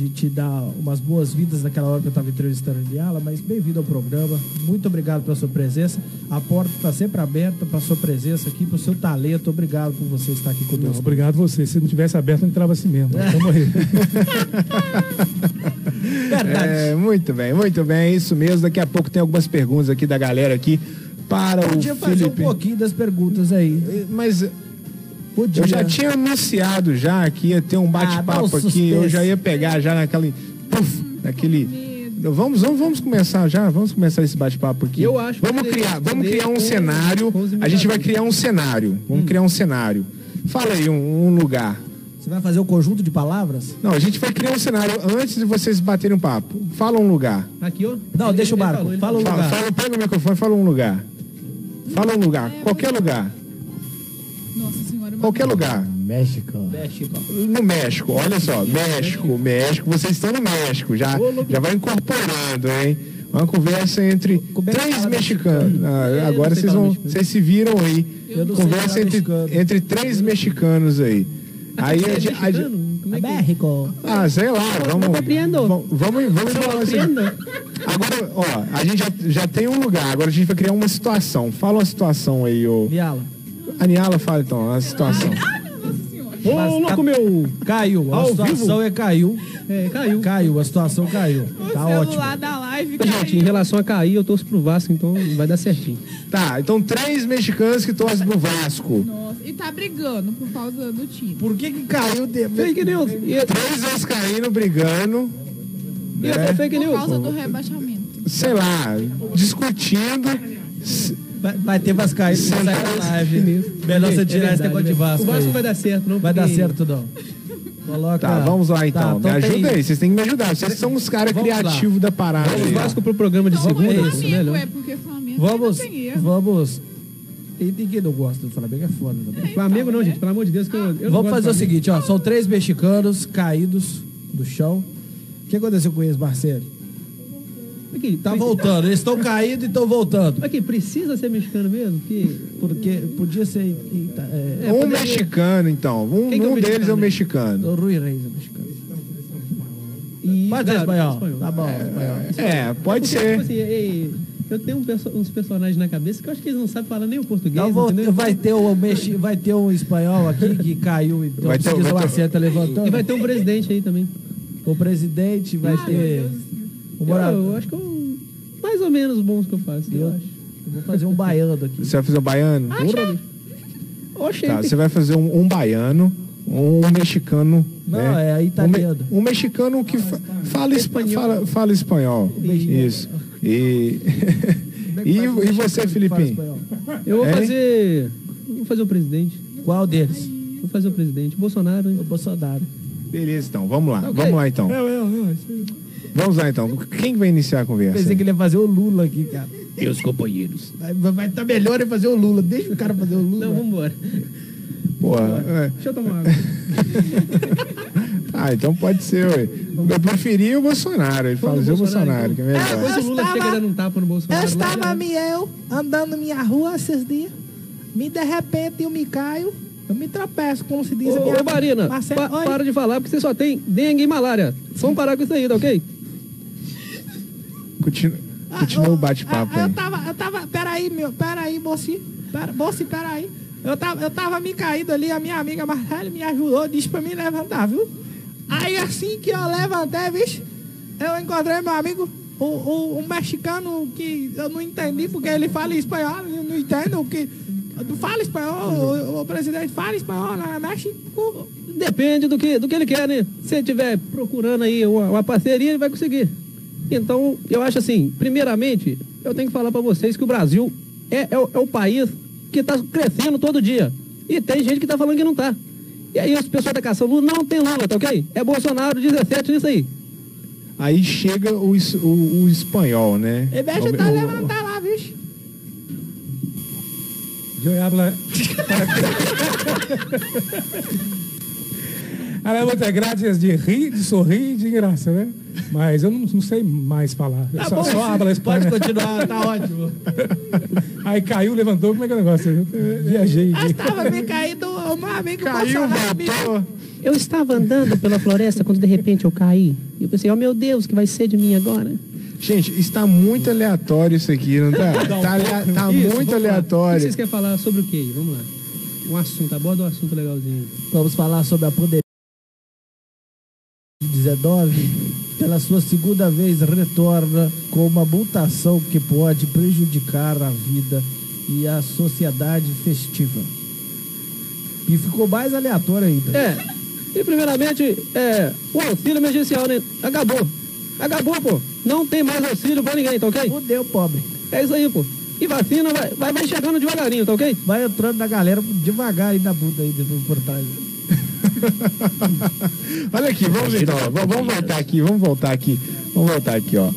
Speaker 5: de te dar umas boas-vindas naquela hora que eu estava entrevistando a Niala, mas bem-vindo ao programa. Muito obrigado pela sua presença. A porta está sempre aberta para a sua presença aqui, para o seu talento. Obrigado por você estar aqui
Speaker 7: Não,
Speaker 5: conosco.
Speaker 7: obrigado você. Se não tivesse aberto, não entrava assim mesmo. Vamos aí.
Speaker 5: Verdade.
Speaker 4: É, muito bem, muito bem, é isso mesmo. Daqui a pouco tem algumas perguntas aqui da galera aqui para
Speaker 5: Podia
Speaker 4: o
Speaker 5: fazer
Speaker 4: Felipe.
Speaker 5: um pouquinho das perguntas aí.
Speaker 4: Mas
Speaker 5: Podia.
Speaker 4: eu já tinha anunciado já que ia ter um
Speaker 5: Ah,
Speaker 4: bate-papo
Speaker 5: um
Speaker 4: aqui, eu já ia pegar já naquele puf, naquele Vamos, vamos, vamos começar já, vamos começar esse bate-papo aqui.
Speaker 2: Eu acho que
Speaker 4: Vamos criar, vamos criar um cenário. A gente vai criar um cenário. Vamos criar um cenário. Fala aí um, um lugar.
Speaker 5: Você vai fazer um conjunto de palavras?
Speaker 4: Não, a gente vai criar um cenário antes de vocês baterem um papo. Fala um lugar.
Speaker 2: Aqui, ó.
Speaker 5: Não,
Speaker 2: Ele-
Speaker 5: deixa o
Speaker 2: ele
Speaker 5: Marco.
Speaker 2: falou,
Speaker 5: Fala o.
Speaker 4: Fala,
Speaker 5: lugar.
Speaker 4: fala, pega o microfone, fala um lugar. Fala um lugar, qualquer lugar. Qualquer lugar.
Speaker 8: México.
Speaker 5: México.
Speaker 4: No México, olha só, México, México, vocês estão no México, já, já vai incorporando, hein? Uma conversa entre três mexicanos. Ah, agora vocês vão, vocês se viram aí.
Speaker 5: Eu não sei
Speaker 4: Conversa entre, entre três mexicanos aí. Aí a
Speaker 2: é
Speaker 4: a?
Speaker 2: Como é é?
Speaker 5: México.
Speaker 4: ah, sei lá, vamos.
Speaker 2: compreendo.
Speaker 4: Vamos, vamos, vamos falar assim. Agora, ó, a gente já, já tem um lugar, agora a gente vai criar uma situação. Fala uma situação aí, ô.
Speaker 5: Niala.
Speaker 4: A Niala fala então, a situação.
Speaker 2: Ô, louco meu!
Speaker 5: Caiu. A
Speaker 2: Ao
Speaker 5: situação é caiu.
Speaker 2: É, caiu.
Speaker 5: Caiu, a situação caiu.
Speaker 6: O
Speaker 5: Tá
Speaker 6: celular
Speaker 5: ótimo.
Speaker 6: da live
Speaker 2: Gente, em
Speaker 6: caiu.
Speaker 2: relação a cair, eu torço pro Vasco, então vai dar certinho.
Speaker 4: Tá, então três mexicanos que torcem pro Vasco.
Speaker 6: Nossa, e tá brigando por causa do time.
Speaker 5: Por que que caiu? De...
Speaker 2: Fake news! E,
Speaker 4: Três vascaínos brigando,
Speaker 2: e outra fake
Speaker 6: Por
Speaker 2: news?
Speaker 6: causa do rebaixamento.
Speaker 4: sei lá, discutindo. S-
Speaker 5: Vai, vai ter Vascaíno da live. Melhor você
Speaker 2: é
Speaker 5: tirar esse
Speaker 2: verdade,
Speaker 5: negócio de
Speaker 2: né?
Speaker 5: Vasco.
Speaker 2: O Vasco
Speaker 5: aí.
Speaker 2: vai dar certo, não.
Speaker 5: Vai dar certo, não. Coloca.
Speaker 4: Tá, vamos lá então.
Speaker 5: Tá,
Speaker 4: me ajuda
Speaker 5: tem-
Speaker 4: aí, vocês têm que me ajudar. Vocês são os caras
Speaker 5: Vamos
Speaker 4: criativos da parada.
Speaker 2: Vamos. Vasco pro programa de
Speaker 6: Não,
Speaker 2: segunda, isso,
Speaker 6: Flamengo
Speaker 2: melhor.
Speaker 6: é porque Flamengo
Speaker 5: Vamos.
Speaker 6: ainda tem.
Speaker 5: Vamos. E ninguém não gosta do Flamengo, é foda. também.
Speaker 2: Flamengo não, gente, pelo amor de Deus, que eu, eu não
Speaker 5: Vamos
Speaker 2: gosto
Speaker 5: fazer o seguinte, ó. São três mexicanos caídos do chão. O que aconteceu com eles, Marcelo?
Speaker 2: Aqui,
Speaker 5: Tá
Speaker 2: preci-
Speaker 5: voltando. Eles estão caídos e estão voltando.
Speaker 2: Aqui, precisa ser mexicano mesmo? Que...
Speaker 5: Porque podia ser. eita, é,
Speaker 4: Um
Speaker 2: poderia-
Speaker 4: mexicano, então. Um,
Speaker 2: que é o
Speaker 4: um deles é o
Speaker 2: mexicano?
Speaker 4: mexicano.
Speaker 5: o Rui Reis é mexicano.
Speaker 2: E,
Speaker 5: Pode ser espanhol.
Speaker 2: espanhol.
Speaker 5: Tá bom, espanhol.
Speaker 4: É, pode
Speaker 2: Porque,
Speaker 4: ser.
Speaker 2: tipo assim, ei, eu tenho um perso- uns personagens na cabeça que eu acho que eles não sabem falar nem o português,
Speaker 5: Então vou- vai, ter um mexi, vai ter um espanhol aqui que caiu, então
Speaker 4: Vai ter-
Speaker 5: vai ter,
Speaker 4: vai ter-
Speaker 5: Lacerda levantando.
Speaker 2: E vai ter um presidente aí também.
Speaker 5: O presidente vai
Speaker 6: Ai,
Speaker 5: ter.
Speaker 2: Eu, eu acho que eu, mais ou menos bons que eu faço, eu,
Speaker 5: Eu-
Speaker 2: acho.
Speaker 5: Eu vou fazer um baiano aqui.
Speaker 4: Você vai fazer um baiano?
Speaker 2: Bicho. Oxe,
Speaker 4: Tá, você vai fazer um, um baiano, um mexicano.
Speaker 5: Não,
Speaker 4: né?
Speaker 5: é italiano.
Speaker 4: Um, me- um mexicano que fa- fala, espanhol. Fala, fala espanhol. Isso. E, e, e você, Filipinho?
Speaker 2: eu vou fazer. Vou fazer o presidente.
Speaker 5: Qual deles?
Speaker 2: Vou fazer o presidente. Bolsonaro, hein?
Speaker 5: O Bolsonaro.
Speaker 4: Beleza, então. Vamos lá.
Speaker 2: Ok.
Speaker 4: Vamos lá, então. Vamos lá, então. Quem vai iniciar a conversa?
Speaker 5: Pensei que ele ia fazer o Lula aqui, cara.
Speaker 2: Meus companheiros.
Speaker 5: Vai estar melhor em fazer o Lula. Deixa o cara fazer o Lula.
Speaker 2: Não, vambora.
Speaker 4: Pô, é.
Speaker 2: Deixa eu tomar água.
Speaker 4: Ah, então pode ser, ué. Eu preferi o Bolsonaro. Ele
Speaker 2: Vamos
Speaker 4: fazer o
Speaker 2: Bolsonaro,
Speaker 4: que é melhor.
Speaker 2: Depois o Lula
Speaker 5: estava-
Speaker 2: chega dando um tapa no Bolsonaro.
Speaker 5: Eu estava
Speaker 2: já-
Speaker 5: me eu andando na minha rua esses dias. Me de repente eu me caio. Eu me tropeço, como se diz a
Speaker 2: Ô,
Speaker 5: minha
Speaker 2: ô Marina,
Speaker 5: Marcelo,
Speaker 2: pa-
Speaker 5: oi.
Speaker 2: para de falar, porque você só tem dengue e malária. Vamos parar com isso aí, tá ok?
Speaker 4: Continua, continua o bate-papo
Speaker 5: Ah,
Speaker 4: aí.
Speaker 5: Eu tava, eu tava, peraí, meu, peraí, moci. Pera, moci, peraí. Eu tava, eu tava me caído ali, a minha amiga Marcela me ajudou, disse pra me levantar, viu? Aí assim que eu levantei, vixe, eu encontrei meu amigo, o, o, um mexicano que eu não entendi porque ele fala espanhol, eu não entendo o que. Fala espanhol, o, o presidente fala espanhol na México.
Speaker 2: Depende do que, do que ele quer, né? Se ele estiver procurando aí uma, uma parceria, ele vai conseguir. Então, eu acho assim, primeiramente, eu tenho que falar pra vocês que o Brasil é, é, o, é o país que tá crescendo todo dia. E tem gente que tá falando que não tá. E aí, as pessoas da cação Lula não tem Lula, tá ok? É Bolsonaro 17 nisso aí.
Speaker 4: Aí chega o, o, o espanhol, né?
Speaker 5: Em vez de
Speaker 4: O-
Speaker 5: tá
Speaker 4: o-
Speaker 5: levantar lá, bicho.
Speaker 7: Yo habla. Ela muitas graças de rir, de sorrir e de graça, né? Mas eu não, não sei mais falar. Eu
Speaker 5: Tá
Speaker 7: só,
Speaker 5: bom,
Speaker 7: só habla
Speaker 5: pode continuar, tá ótimo.
Speaker 7: Aí caiu, levantou, como é que é o negócio? Eu viajei.
Speaker 5: Mas tava bem caído o mar, bem que o
Speaker 4: Caiu, voltou.
Speaker 2: Eu estava andando pela floresta quando de repente eu caí. E eu pensei, oh meu Deus, o que vai ser de mim agora?
Speaker 4: Gente, está muito aleatório isso aqui, não tá? Tá, alea- tá
Speaker 2: Isso,
Speaker 4: muito
Speaker 2: lá. O que
Speaker 4: aleatório.
Speaker 2: vocês querem falar sobre o quê? Vamos lá. Um assunto, aborda um assunto legalzinho.
Speaker 5: Vamos falar sobre a pandemia 19 pela sua segunda vez retorna com uma mutação que pode prejudicar a vida e a sociedade festiva. E ficou mais aleatório ainda.
Speaker 2: É, e primeiramente, é, o auxílio emergencial, né? Acabou. Acabou, pô. Não tem mais auxílio pra ninguém, tá ok?
Speaker 5: Fudeu, pobre.
Speaker 2: É isso aí, pô. E vacina vai, vai, vai chegando devagarinho, tá ok?
Speaker 5: Vai entrando na galera devagar aí na bunda aí por trás.
Speaker 4: Olha aqui, vamos então, vamos voltar aqui, vamos voltar aqui, vamos voltar aqui, ó.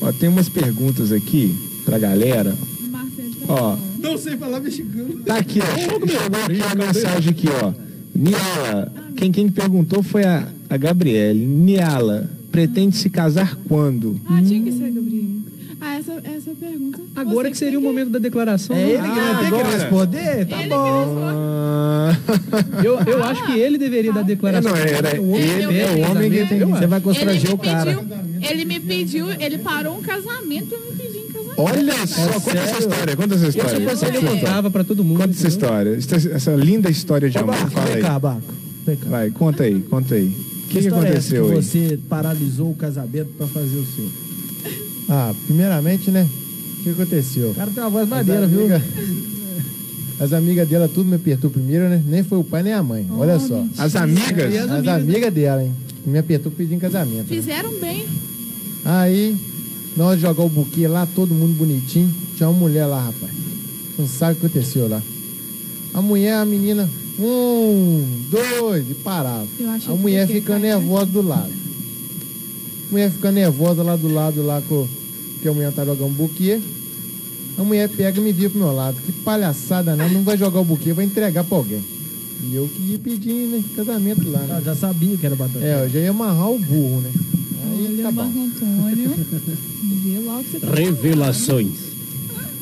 Speaker 4: Ó, tem umas perguntas aqui pra galera.
Speaker 6: Marcelo
Speaker 4: Ó,
Speaker 5: Não sei falar mexicano.
Speaker 4: tá aqui, ó. Chegou aqui a mensagem aqui, ó. Niala, quem, quem perguntou foi a, a Gabriele. Niala, pretende se casar quando?
Speaker 6: Ah, tinha que ser, Gabriel. Ah, essa, essa pergunta.
Speaker 2: Agora que seria o momento da declaração.
Speaker 5: É
Speaker 2: né?
Speaker 5: ele que vai ter que responder? Tá
Speaker 6: Ele que
Speaker 5: bom.
Speaker 4: Ah,
Speaker 2: Eu, eu acho que ele deveria dar declaração.
Speaker 4: não, era
Speaker 2: O homem
Speaker 4: ele,
Speaker 2: deve
Speaker 4: é o homem que tem
Speaker 5: Você vai
Speaker 6: Ele
Speaker 5: constranger
Speaker 6: me,
Speaker 5: o cara.
Speaker 6: pediu, ele me pediu, ele parou um casamento pra me em casamento.
Speaker 4: Olha só, conta essa história, conta essa história.
Speaker 2: eu ele, eu
Speaker 4: Conta essa história.
Speaker 2: contava pra todo mundo.
Speaker 4: Conta essa história, essa, essa linda história de amor. Fala
Speaker 5: vem
Speaker 4: aí.
Speaker 5: cá, Baco. Vem cá.
Speaker 4: Vai, conta aí, conta aí. O que, que
Speaker 5: é essa
Speaker 4: aconteceu
Speaker 5: que
Speaker 4: aí?
Speaker 5: você paralisou o casamento pra fazer o seu?
Speaker 9: Ah, primeiramente, né? O que aconteceu?
Speaker 5: O cara tem uma voz
Speaker 9: As
Speaker 5: maneira, viu?
Speaker 9: As amigas dela tudo me apertou primeiro, né? Nem foi o pai nem a mãe. Olha só.
Speaker 4: As amigas?
Speaker 9: As amigas dela, hein? Me apertou pedindo casamento. né?
Speaker 6: Fizeram bem.
Speaker 9: Aí, nós jogamos o buquê lá, todo mundo bonitinho. Tinha uma mulher lá, rapaz. Não sabe o que aconteceu lá. A mulher, a menina, um, dois, e parava. A mulher ficando nervosa do lado. A mulher ficando nervosa lá do lado, lá com, que a mulher tá jogando buquê. A mulher pega e me vira pro meu lado. Que palhaçada, não. Não vai jogar o buquê, vai entregar pra alguém. E eu que ia pedir, né? Casamento lá. Né?
Speaker 5: Eu já sabia que era batata.
Speaker 9: É, eu já ia amarrar o burro, né? Aí
Speaker 6: Olha,
Speaker 9: tá.
Speaker 6: Marco Antônio. Vê lá o que você tá
Speaker 8: Revelações.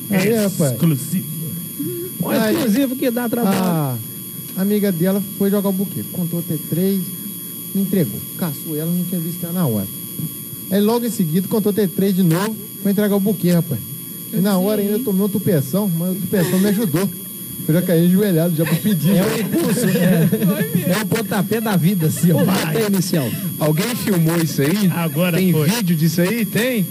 Speaker 9: Aí, rapaz.
Speaker 2: Um
Speaker 9: Aí-
Speaker 2: exclusivo que dá trabalho.
Speaker 9: A amiga dela foi jogar o buquê. Contou até três, não entregou. Caçou ela, não tinha visto ela na hora. Aí logo em seguida contou até três de novo, foi entregar o buquê, rapaz. E na hora ainda eu tomei um tupeção, mas o tupeção me ajudou. Eu já caí enjoelhado já pra pedir.
Speaker 5: É o impulso, é, é o pontapé da vida, assim, ó.
Speaker 2: Pontapé inicial.
Speaker 4: Alguém filmou isso aí?
Speaker 1: Agora
Speaker 4: Tem
Speaker 1: foi.
Speaker 4: vídeo disso aí? Tem?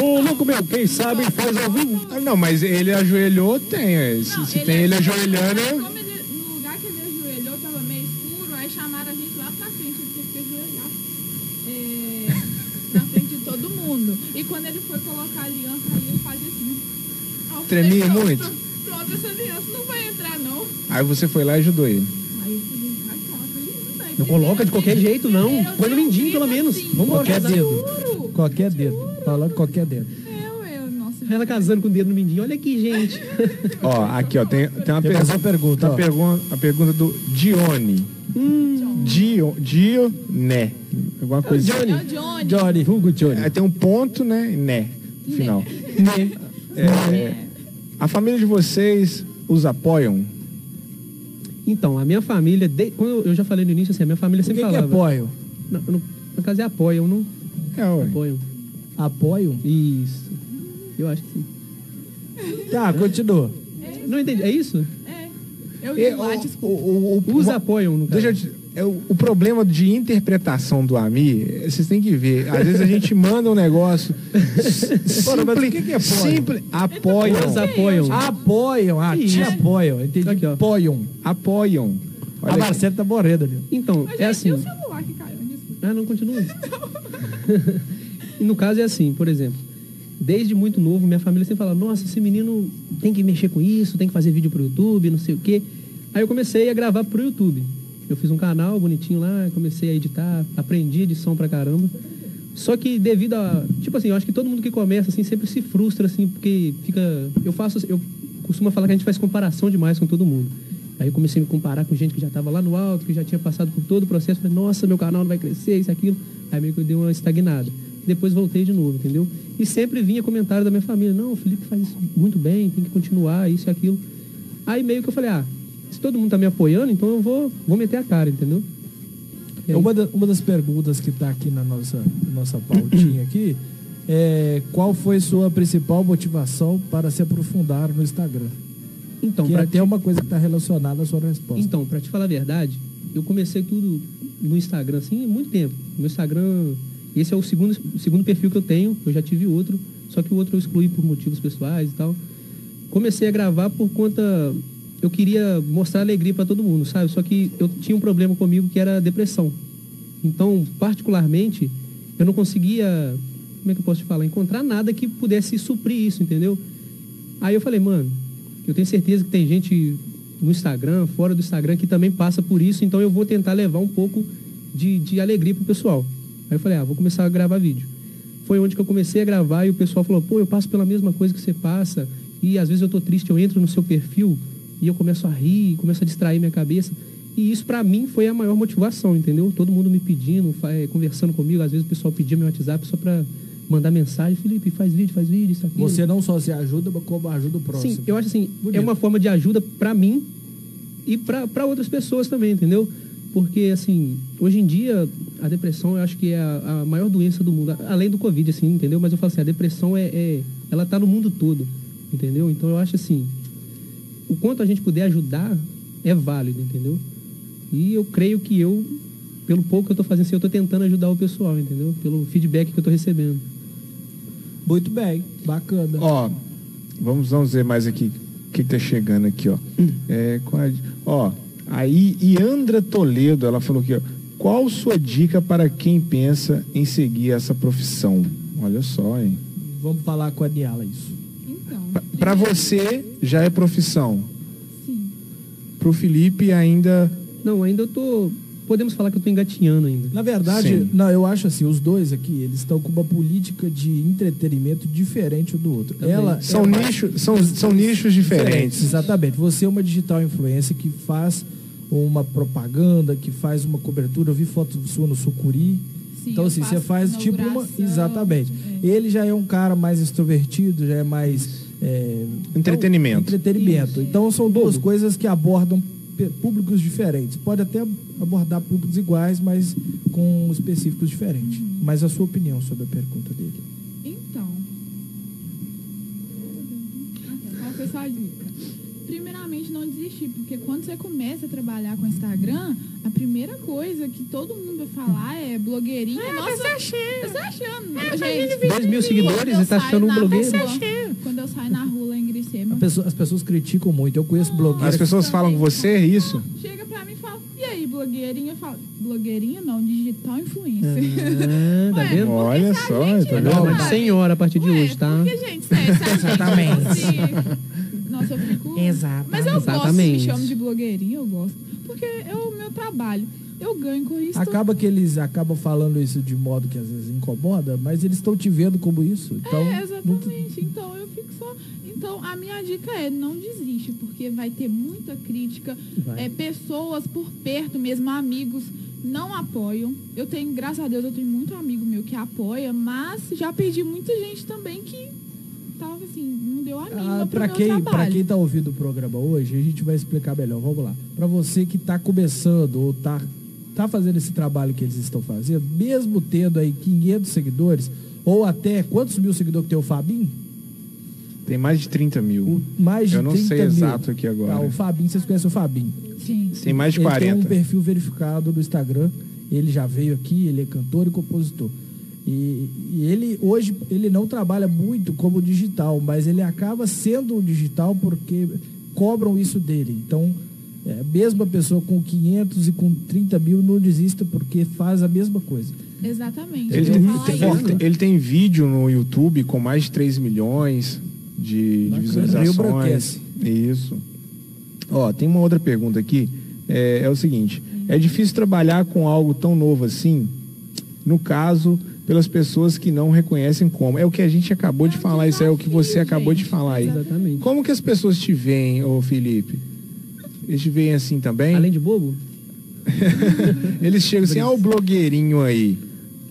Speaker 8: Ô, louco meu, quem sabe faz ao vivo.
Speaker 4: Ah, não, mas ele ajoelhou, tem. é. Se,
Speaker 6: Não,
Speaker 4: se tem ele ajoelhando, eu-
Speaker 6: como ele- no lugar que ele ajoelhou tava meio escuro, aí chamaram a gente lá pra frente, ele teve que ajoelhar. É, na frente de todo mundo. E quando ele foi colocar a aliança, aí ele fazia assim. Aí falei,
Speaker 4: Tremia
Speaker 6: "Pronto,
Speaker 4: muito?"
Speaker 6: Pronto, essa aliança não vai entrar, não.
Speaker 4: aí você foi lá e ajudou ele.
Speaker 6: Aí eu falei, ai, coloca a aliança aí.
Speaker 2: Não coloca de qualquer jeito, não. Põe no mindinho, pelo
Speaker 6: grito
Speaker 2: menos.
Speaker 6: assim,
Speaker 2: Vamos
Speaker 5: Qualquer dedo.
Speaker 6: Juro.
Speaker 5: Qualquer dedo. Falando qualquer dedo.
Speaker 2: Ela casando com o dedo no mindinho. Olha aqui, gente.
Speaker 4: Ó, aqui, ó, tem, tem uma
Speaker 5: mais uma
Speaker 4: pergunta.
Speaker 5: pergunta,
Speaker 4: uma pergunta, a pergunta do Dione. Dio, Dio, né. Alguma coisa assim.
Speaker 6: É o Johnny.
Speaker 5: Johnny, Hugo Johnny.
Speaker 4: Aí tem um ponto, né? Né. No final. É, a família de vocês os apoiam?
Speaker 2: Então, a minha família, de- quando eu- já falei no início, assim, a minha família
Speaker 5: que,
Speaker 2: sempre
Speaker 5: que é
Speaker 2: falava.
Speaker 5: apoio?
Speaker 2: Não, eu não, no caso é apoio, eu não
Speaker 4: É, ué.
Speaker 2: apoio.
Speaker 5: Apoio?
Speaker 2: Isso. Eu acho que sim.
Speaker 5: Tá, continua.
Speaker 2: Não entendi. É isso?
Speaker 6: É. Eu
Speaker 4: E,
Speaker 6: vi lá,
Speaker 4: o- o- o- o-
Speaker 2: Os apoiam, no caso.
Speaker 4: Deixa eu te, é, o, o problema de interpretação do AMI, é, vocês têm que ver. Às vezes a gente manda um negócio. s-
Speaker 5: Ora, mas o
Speaker 4: simples,
Speaker 5: que que é apoio?
Speaker 4: simples, apoiam.
Speaker 2: Os apoiam.
Speaker 5: Apoiam. Ah, te
Speaker 2: Isso.
Speaker 5: apoiam. Entendi.
Speaker 2: Aqui, ó.
Speaker 5: Apoiam.
Speaker 4: Apoiam.
Speaker 5: A
Speaker 4: Olha aqui.
Speaker 5: Marcela tá morrendo ali.
Speaker 2: Então,
Speaker 6: Mas,
Speaker 2: é
Speaker 6: gente,
Speaker 2: assim.
Speaker 6: e o celular que caiu? Desculpa.
Speaker 2: Ah, não, continua. e no caso é assim, por exemplo, desde muito novo, minha família sempre fala, nossa, esse menino tem que mexer com isso, tem que fazer vídeo pro YouTube, não sei o quê. Aí eu comecei a gravar pro YouTube. Eu fiz um canal bonitinho lá, comecei a editar, aprendi edição pra caramba. Só que devido a. Tipo assim, eu acho que todo mundo que começa assim sempre se frustra, assim, porque fica. Eu faço. Eu costumo falar que a gente faz comparação demais com todo mundo. Aí eu comecei a me comparar com gente que já estava lá no alto, que já tinha passado por todo o processo. Falei, nossa, meu canal não vai crescer, isso, aquilo. Aí meio que eu dei uma estagnada. Depois voltei de novo, entendeu? E sempre vinha comentário da minha família: não, o Felipe faz isso muito bem, tem que continuar, isso e aquilo. Aí meio que eu falei: ah, se todo mundo tá me apoiando, então eu vou, vou meter a cara, entendeu? Aí-
Speaker 5: Uma, da- uma das perguntas que está aqui na nossa, nossa pautinha aqui é qual foi sua principal motivação para se aprofundar no Instagram?
Speaker 2: Então,
Speaker 5: que
Speaker 2: pra
Speaker 5: até é uma coisa que está relacionada à sua resposta.
Speaker 2: Então, pra te falar a verdade, eu comecei tudo no Instagram, assim, há muito tempo. Meu Instagram, esse é o segundo, segundo perfil que eu tenho, eu já tive outro, só que o outro eu excluí por motivos pessoais e tal. Comecei a gravar por conta. Eu queria mostrar alegria pra todo mundo, sabe? Só que eu tinha um problema comigo que era depressão. Então, particularmente, eu não conseguia, como é que eu posso te falar, encontrar nada que pudesse suprir isso, entendeu? Aí eu falei, mano, eu tenho certeza que tem gente no Instagram, fora do Instagram, que também passa por isso, então eu vou tentar levar um pouco de, de alegria pro pessoal. Aí eu falei, ah, vou começar a gravar vídeo. Foi onde que eu comecei a gravar e o pessoal falou, pô, eu passo pela mesma coisa que você passa, e às vezes eu tô triste, eu entro no seu perfil e eu começo a rir, começo a distrair minha cabeça. E isso pra mim foi a maior motivação, entendeu? Todo mundo me pedindo, eh, conversando comigo, às vezes o pessoal pedia meu WhatsApp só pra mandar mensagem, Felipe, faz vídeo, faz vídeo, isso aqui.
Speaker 5: Você não só se ajuda, mas como ajuda o próximo.
Speaker 2: Sim, eu acho assim,
Speaker 5: Bonito.
Speaker 2: é uma forma de ajuda pra mim e pra outras pessoas também, entendeu? Porque, assim, hoje em dia, a depressão eu acho que é a, a maior doença do mundo, a- além do Covid, assim, entendeu? Mas eu falo assim, a depressão é, é- ela tá no mundo todo, entendeu? Então eu acho assim, o quanto a gente puder ajudar é válido, entendeu? E eu creio que eu, pelo pouco que eu tô fazendo, assim, eu tô tentando ajudar o pessoal, entendeu? Pelo feedback que eu tô recebendo.
Speaker 5: Muito bem, bacana.
Speaker 4: Ó, vamos, vamos ver mais aqui. O que, que tá chegando aqui, ó. É, qual é- ó, aí Iandra Toledo, ela falou aqui, ó. Qual sua dica para quem pensa em seguir essa profissão? Olha só, hein?
Speaker 5: Vamos falar com a Niala isso.
Speaker 6: Então,
Speaker 4: Para você já é profissão.
Speaker 6: Sim.
Speaker 4: Pro Felipe ainda.
Speaker 2: Não, ainda eu tô. Podemos falar que eu tô engatinhando ainda.
Speaker 5: Na verdade,
Speaker 4: Sim.
Speaker 5: não, eu acho assim, os dois aqui, eles estão com uma política de entretenimento diferente um do outro.
Speaker 2: Também.
Speaker 5: Ela
Speaker 4: São,
Speaker 5: é mais-
Speaker 4: nichos, são, são nichos diferentes.
Speaker 5: Exatamente. Você é uma digital influencer que faz uma propaganda, que faz uma cobertura. Eu vi foto sua no Sucuri.
Speaker 6: Sim,
Speaker 5: então, assim, você faz tipo uma. Exatamente.
Speaker 6: é.
Speaker 5: Ele já é um cara mais extrovertido, já é mais. é,
Speaker 4: Entretenimento.
Speaker 5: então, entretenimento.
Speaker 6: Isso.
Speaker 5: Então, são duas coisas que abordam públicos diferentes. Pode até abordar públicos iguais, mas com específicos diferentes.
Speaker 6: Uhum.
Speaker 5: Mas a sua opinião sobre a pergunta dele?
Speaker 6: Então. Qual foi sua dica? Primeiramente, não desistir, porque quando você começa a trabalhar com Instagram, a primeira coisa que todo mundo vai falar é blogueirinha. Nossa, tá se achando. Tá se achando. Gente,
Speaker 2: Dois mil seguidores, você tá achando um blogueiro?
Speaker 6: rua- Quando eu saio na rua lá em Gricema,
Speaker 5: A pessoa- as pessoas criticam muito. Eu conheço blogueiras
Speaker 4: As pessoas falam com você é isso?
Speaker 6: chega pra mim e fala, e aí, blogueirinha? Eu falo, blogueirinha não, digital influencer.
Speaker 2: Ah, tá
Speaker 6: Ué,
Speaker 2: vendo?
Speaker 4: Olha só,
Speaker 6: gente
Speaker 4: tá vendo?
Speaker 2: senhora a partir de
Speaker 6: Ué,
Speaker 2: hoje, tá?
Speaker 6: Porque, gente, gente
Speaker 5: Exatamente.
Speaker 6: Fosse- Nossa, eu.
Speaker 5: Exatamente.
Speaker 6: Mas eu gosto, me chamo de blogueirinha, eu gosto. Porque é o meu trabalho. Eu ganho com isso.
Speaker 5: Acaba que eles acabam falando isso de modo que às vezes incomoda, mas eles estão te vendo como isso. Então,
Speaker 6: é,
Speaker 5: não-
Speaker 6: exatamente. Então eu fico só. Então a minha dica é não desiste, porque vai ter muita crítica.
Speaker 2: Vai.
Speaker 6: É, pessoas por perto mesmo, amigos, não apoiam. Eu tenho, graças a Deus, eu tenho muito amigo meu que apoia, mas já perdi muita gente também que tava assim, deu a mínima
Speaker 5: Ah,
Speaker 6: pro
Speaker 5: para
Speaker 6: meu
Speaker 5: quem,
Speaker 6: trabalho.
Speaker 5: pra quem tá ouvindo o programa hoje, a gente vai explicar melhor. Vamos lá. Para você que tá começando ou tá, tá fazendo esse trabalho que eles estão fazendo, mesmo tendo aí 500 seguidores, ou até quantos mil seguidores que tem o Fabinho?
Speaker 4: Tem mais de 30 mil.
Speaker 5: O- mais de
Speaker 4: Eu não
Speaker 5: 30
Speaker 4: sei
Speaker 5: mil.
Speaker 4: exato aqui agora.
Speaker 5: Tá, o Fabinho, vocês conhecem o Fabinho?
Speaker 6: Sim.
Speaker 4: Tem mais de
Speaker 5: ele
Speaker 4: 40.
Speaker 5: tem um perfil verificado no Instagram. Ele já veio aqui, ele é cantor e compositor. E, e ele hoje ele não trabalha muito como digital, mas ele acaba sendo um digital porque cobram isso dele. Então, é, mesmo a pessoa com 500 e com 30 mil não desista porque faz a mesma coisa.
Speaker 6: Exatamente.
Speaker 4: Ele tem, tem- ele tem- ele tem vídeo no YouTube com mais de 3 milhões de, de
Speaker 5: Bacana. Rio
Speaker 4: visualizações. Isso. Ó, tem uma outra pergunta aqui. É, é o seguinte: é difícil trabalhar com algo tão novo assim? No caso, pelas pessoas que não reconhecem como. É o que a gente acabou de falar, isso é o que você acabou de falar aí.
Speaker 2: Exatamente.
Speaker 4: Como que as pessoas te veem, ô Felipe? Eles te veem assim também?
Speaker 2: Além de bobo?
Speaker 4: Eles chegam assim, ah, o blogueirinho aí.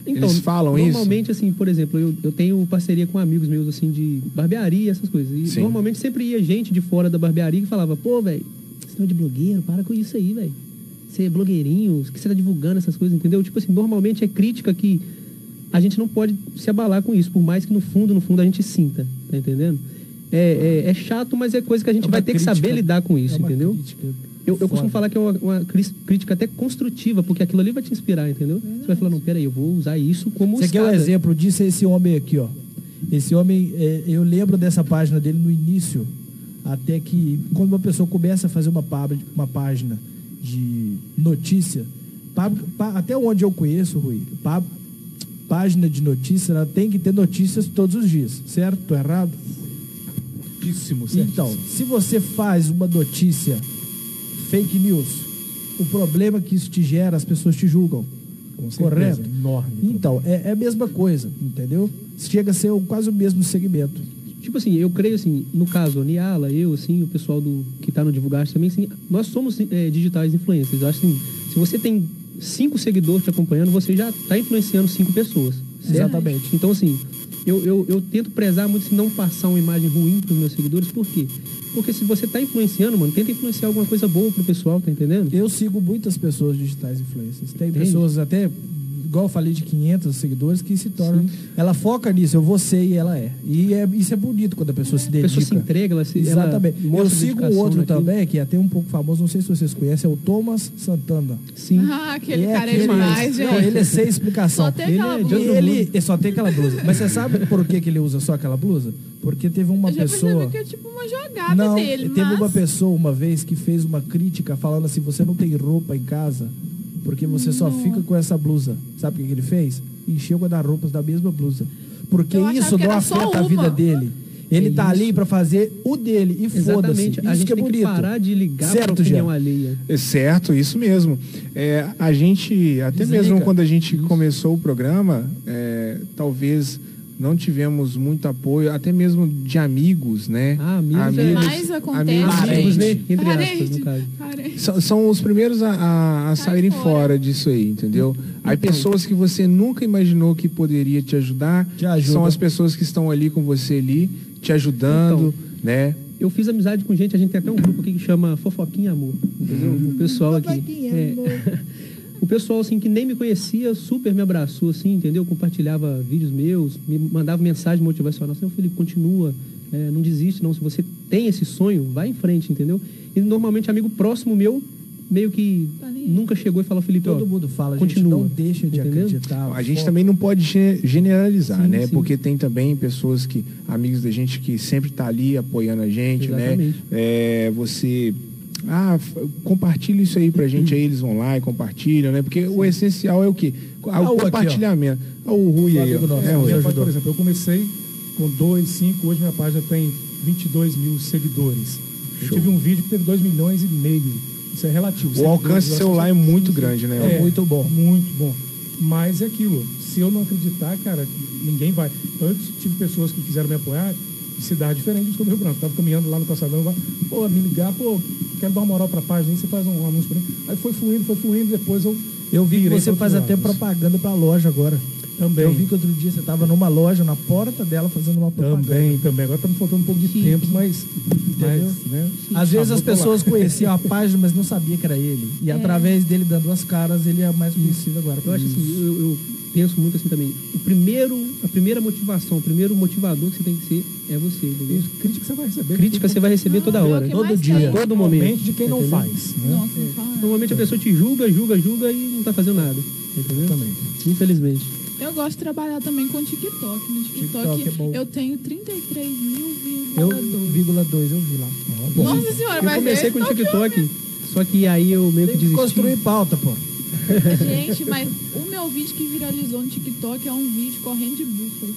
Speaker 4: Eles falam isso?
Speaker 2: Então, Normalmente, assim, por exemplo, eu, eu tenho parceria com amigos meus, assim, de barbearia, essas coisas. E
Speaker 4: Sim.
Speaker 2: normalmente sempre ia gente de fora da barbearia que falava, pô, velho, você não é de blogueiro, para com isso aí, velho. Você é blogueirinho, o que você tá divulgando essas coisas, entendeu? Tipo assim, normalmente é crítica que a gente não pode se abalar com isso, por mais que no fundo, no fundo a gente sinta, tá entendendo? É, é, é chato, mas é coisa que a gente
Speaker 5: É
Speaker 2: vai ter que saber
Speaker 5: crítica-
Speaker 2: lidar com isso,
Speaker 5: é uma
Speaker 2: entendeu?
Speaker 5: crítica
Speaker 2: Eu, eu costumo falar que é uma, uma crítica até construtiva, porque aquilo ali vai te inspirar, entendeu? Você vai falar, não, peraí, eu vou usar isso como
Speaker 5: Você quer um exemplo disso? É esse homem aqui, ó. Esse homem, é, eu lembro dessa página dele no início, até que quando uma pessoa começa a fazer uma, uma página de notícia, pá- pá- até onde eu conheço, Rui, pá- página de notícia, ela tem que ter notícias todos os dias, certo? Errado?
Speaker 7: Certíssimo, certíssimo.
Speaker 5: Então, se você faz uma notícia fake news, o problema que isso te gera, as pessoas te julgam.
Speaker 7: Com certeza,
Speaker 5: Correto?
Speaker 7: enorme.
Speaker 5: Então, é, é a mesma coisa, entendeu? Chega a ser quase o mesmo segmento.
Speaker 2: Tipo assim, eu creio assim, no caso, a Niala, eu, assim, o pessoal do que tá no Divulgar também, assim, nós somos é, digitais influencers. Eu acho assim, se você tem cinco seguidores te acompanhando, você já tá influenciando cinco pessoas. certo?
Speaker 5: Exatamente.
Speaker 2: Então, assim, eu, eu, eu tento prezar muito se não passar uma imagem ruim pros meus seguidores, por quê? Porque se você tá influenciando, mano, tenta influenciar alguma coisa boa pro pessoal, tá entendendo?
Speaker 5: Eu sigo muitas pessoas digitais influencers. Tem pessoas até, igual eu falei, de 500 seguidores que se tornam. Ela foca nisso, eu vou ser e ela é. E é, isso é bonito quando a pessoa se
Speaker 2: A
Speaker 5: dedica.
Speaker 2: pessoa se entrega, ela se. ela
Speaker 5: Exatamente. Eu
Speaker 2: mostra
Speaker 5: sigo um outro
Speaker 2: naquilo.
Speaker 5: também, que é até um pouco famoso, não sei se vocês conhecem, é o Thomas Santana.
Speaker 2: Sim.
Speaker 6: Ah, aquele
Speaker 5: é
Speaker 6: cara é demais, gente.
Speaker 5: Não, ele é sem explicação.
Speaker 6: Só tem
Speaker 2: Ele
Speaker 6: aquela
Speaker 2: é de
Speaker 6: blusa.
Speaker 5: ele, ele só tem aquela blusa. Mas você sabe por que, que ele usa só aquela blusa? Porque teve uma
Speaker 6: Eu já
Speaker 5: pessoa.
Speaker 6: que é tipo uma jogada
Speaker 5: Não,
Speaker 6: dele,
Speaker 5: teve
Speaker 6: mas...
Speaker 5: uma pessoa uma vez que fez uma crítica falando assim: você não tem roupa em casa porque você só
Speaker 6: Não.
Speaker 5: fica com essa blusa. Sabe o que, ele fez? Encheu o guarda-roupas da mesma blusa. Porque
Speaker 6: Eu
Speaker 5: isso não afeta a vida dele. Ele
Speaker 2: É
Speaker 5: tá
Speaker 2: isso.
Speaker 5: ali pra fazer o dele e foda-se.
Speaker 2: Exatamente. A gente
Speaker 5: que é
Speaker 2: tem
Speaker 5: bonito.
Speaker 2: que parar de ligar
Speaker 5: Certo,
Speaker 2: pra opinião
Speaker 5: Jean?
Speaker 2: alheia.
Speaker 4: É certo, isso mesmo. É, a gente, até
Speaker 5: Desliga.
Speaker 4: mesmo quando a gente começou o programa, é, talvez não tivemos muito apoio, até mesmo de amigos, né?
Speaker 2: Ah, amigos é-
Speaker 6: Mas acontece.
Speaker 4: amigos,
Speaker 2: Amigos, né?
Speaker 5: Parente.
Speaker 2: Entre aspas,
Speaker 6: Parente,
Speaker 2: no caso.
Speaker 6: parente.
Speaker 4: São, são os primeiros a, a- a saírem
Speaker 6: fora.
Speaker 4: fora. disso aí, entendeu? Aí pessoas que você nunca imaginou que poderia te ajudar,
Speaker 5: Te ajuda.
Speaker 4: são as pessoas que estão ali com você ali, te ajudando, né?
Speaker 2: Eu fiz amizade com gente, a gente tem até um grupo aqui que chama Fofoquinha Amor. Entendeu? O pessoal aqui.
Speaker 5: Fofoquinha
Speaker 2: é,
Speaker 5: Amor.
Speaker 2: o pessoal assim que nem me conhecia, super me abraçou, assim, entendeu? Compartilhava vídeos meus, me mandava mensagem motivacional. Assim, "Ô, Felipe, continua, é, não desiste, não. Se você tem esse sonho, vai em frente, entendeu? E normalmente amigo próximo meu, meio que
Speaker 6: Tá
Speaker 2: nunca chegou e falou, Felipe,
Speaker 5: Todo
Speaker 2: ó,
Speaker 5: mundo fala, gente,
Speaker 2: continua.
Speaker 5: não deixa de
Speaker 2: Entendeu?
Speaker 5: acreditar.
Speaker 4: A gente
Speaker 5: Foca.
Speaker 4: também não pode ge- generalizar,
Speaker 2: Sim,
Speaker 4: né?
Speaker 2: sim.
Speaker 4: Porque tem também pessoas que, amigos da gente que sempre tá ali apoiando a gente, né?
Speaker 2: Exatamente.
Speaker 4: É, você. Ah, compartilha isso aí pra gente, aí eles vão lá e compartilham, né? Porque o essencial é o quê? Ah,
Speaker 5: Ah, o aqui, ó.
Speaker 4: compartilhamento. Ah, o Rui aí,
Speaker 5: nosso.
Speaker 4: É,
Speaker 7: É,
Speaker 4: Rui.
Speaker 7: página, por exemplo, eu comecei com 2, 5, hoje minha página tem 22 mil seguidores. Eu
Speaker 4: Show.
Speaker 7: tive um vídeo que teve 2 milhões e meio. Isso é relativo.
Speaker 4: O alcance celular é muito grande, né?
Speaker 5: É muito bom.
Speaker 7: Muito bom. Mas é aquilo, se eu não acreditar, cara, ninguém vai. Então, eu tive pessoas que quiseram me apoiar de cidade diferente do Rio Branco. Tava caminhando lá no calçadão, pô, me ligar, pô, quero dar uma moral pra página, você faz um anúncio pra mim. Aí foi fluindo, foi fluindo, depois eu
Speaker 5: Eu vi que você faz até propaganda pra loja agora.
Speaker 7: Também.
Speaker 5: Eu vi que outro dia você tava numa loja, na porta dela, fazendo uma propaganda.
Speaker 7: Também, também. Agora tá me faltando um pouco de tempo, mas.
Speaker 5: Entendeu?
Speaker 7: mas né,
Speaker 5: Às vezes as pessoas
Speaker 7: lá.
Speaker 5: conheciam a página, mas não sabia que era ele. E através dele dando as caras, ele é mais conhecido agora.
Speaker 2: Eu acho assim, eu, eu penso muito assim também. O primeiro, a primeira motivação, o primeiro motivador que você tem que ser é você, entendeu?
Speaker 7: Isso, crítica você vai receber.
Speaker 2: Crítica você vai receber toda
Speaker 6: Não, é
Speaker 2: hora.
Speaker 5: todo dia.
Speaker 2: Todo momento.
Speaker 7: Normalmente de quem não
Speaker 2: Entendeu?
Speaker 7: faz. Né?
Speaker 6: Nossa, não fala.
Speaker 2: Normalmente a pessoa te julga, julga, julga e não tá fazendo nada. Entendeu?
Speaker 7: Também.
Speaker 2: Infelizmente.
Speaker 6: Eu gosto de trabalhar também com TikTok. No TikTok,
Speaker 5: TikTok é bom.
Speaker 6: eu tenho 33 mil
Speaker 5: Eu,
Speaker 6: vírgula
Speaker 5: vírgula dois, eu vi lá.
Speaker 7: Bom,
Speaker 6: Nossa senhora,
Speaker 2: Eu
Speaker 6: mas
Speaker 2: comecei
Speaker 6: esse
Speaker 2: com o TikTok, só que aí eu meio que
Speaker 5: Tem que
Speaker 2: desisti.
Speaker 5: construir pauta, pô.
Speaker 6: Gente, mas o meu vídeo que viralizou no TikTok é um vídeo correndo de búfalo.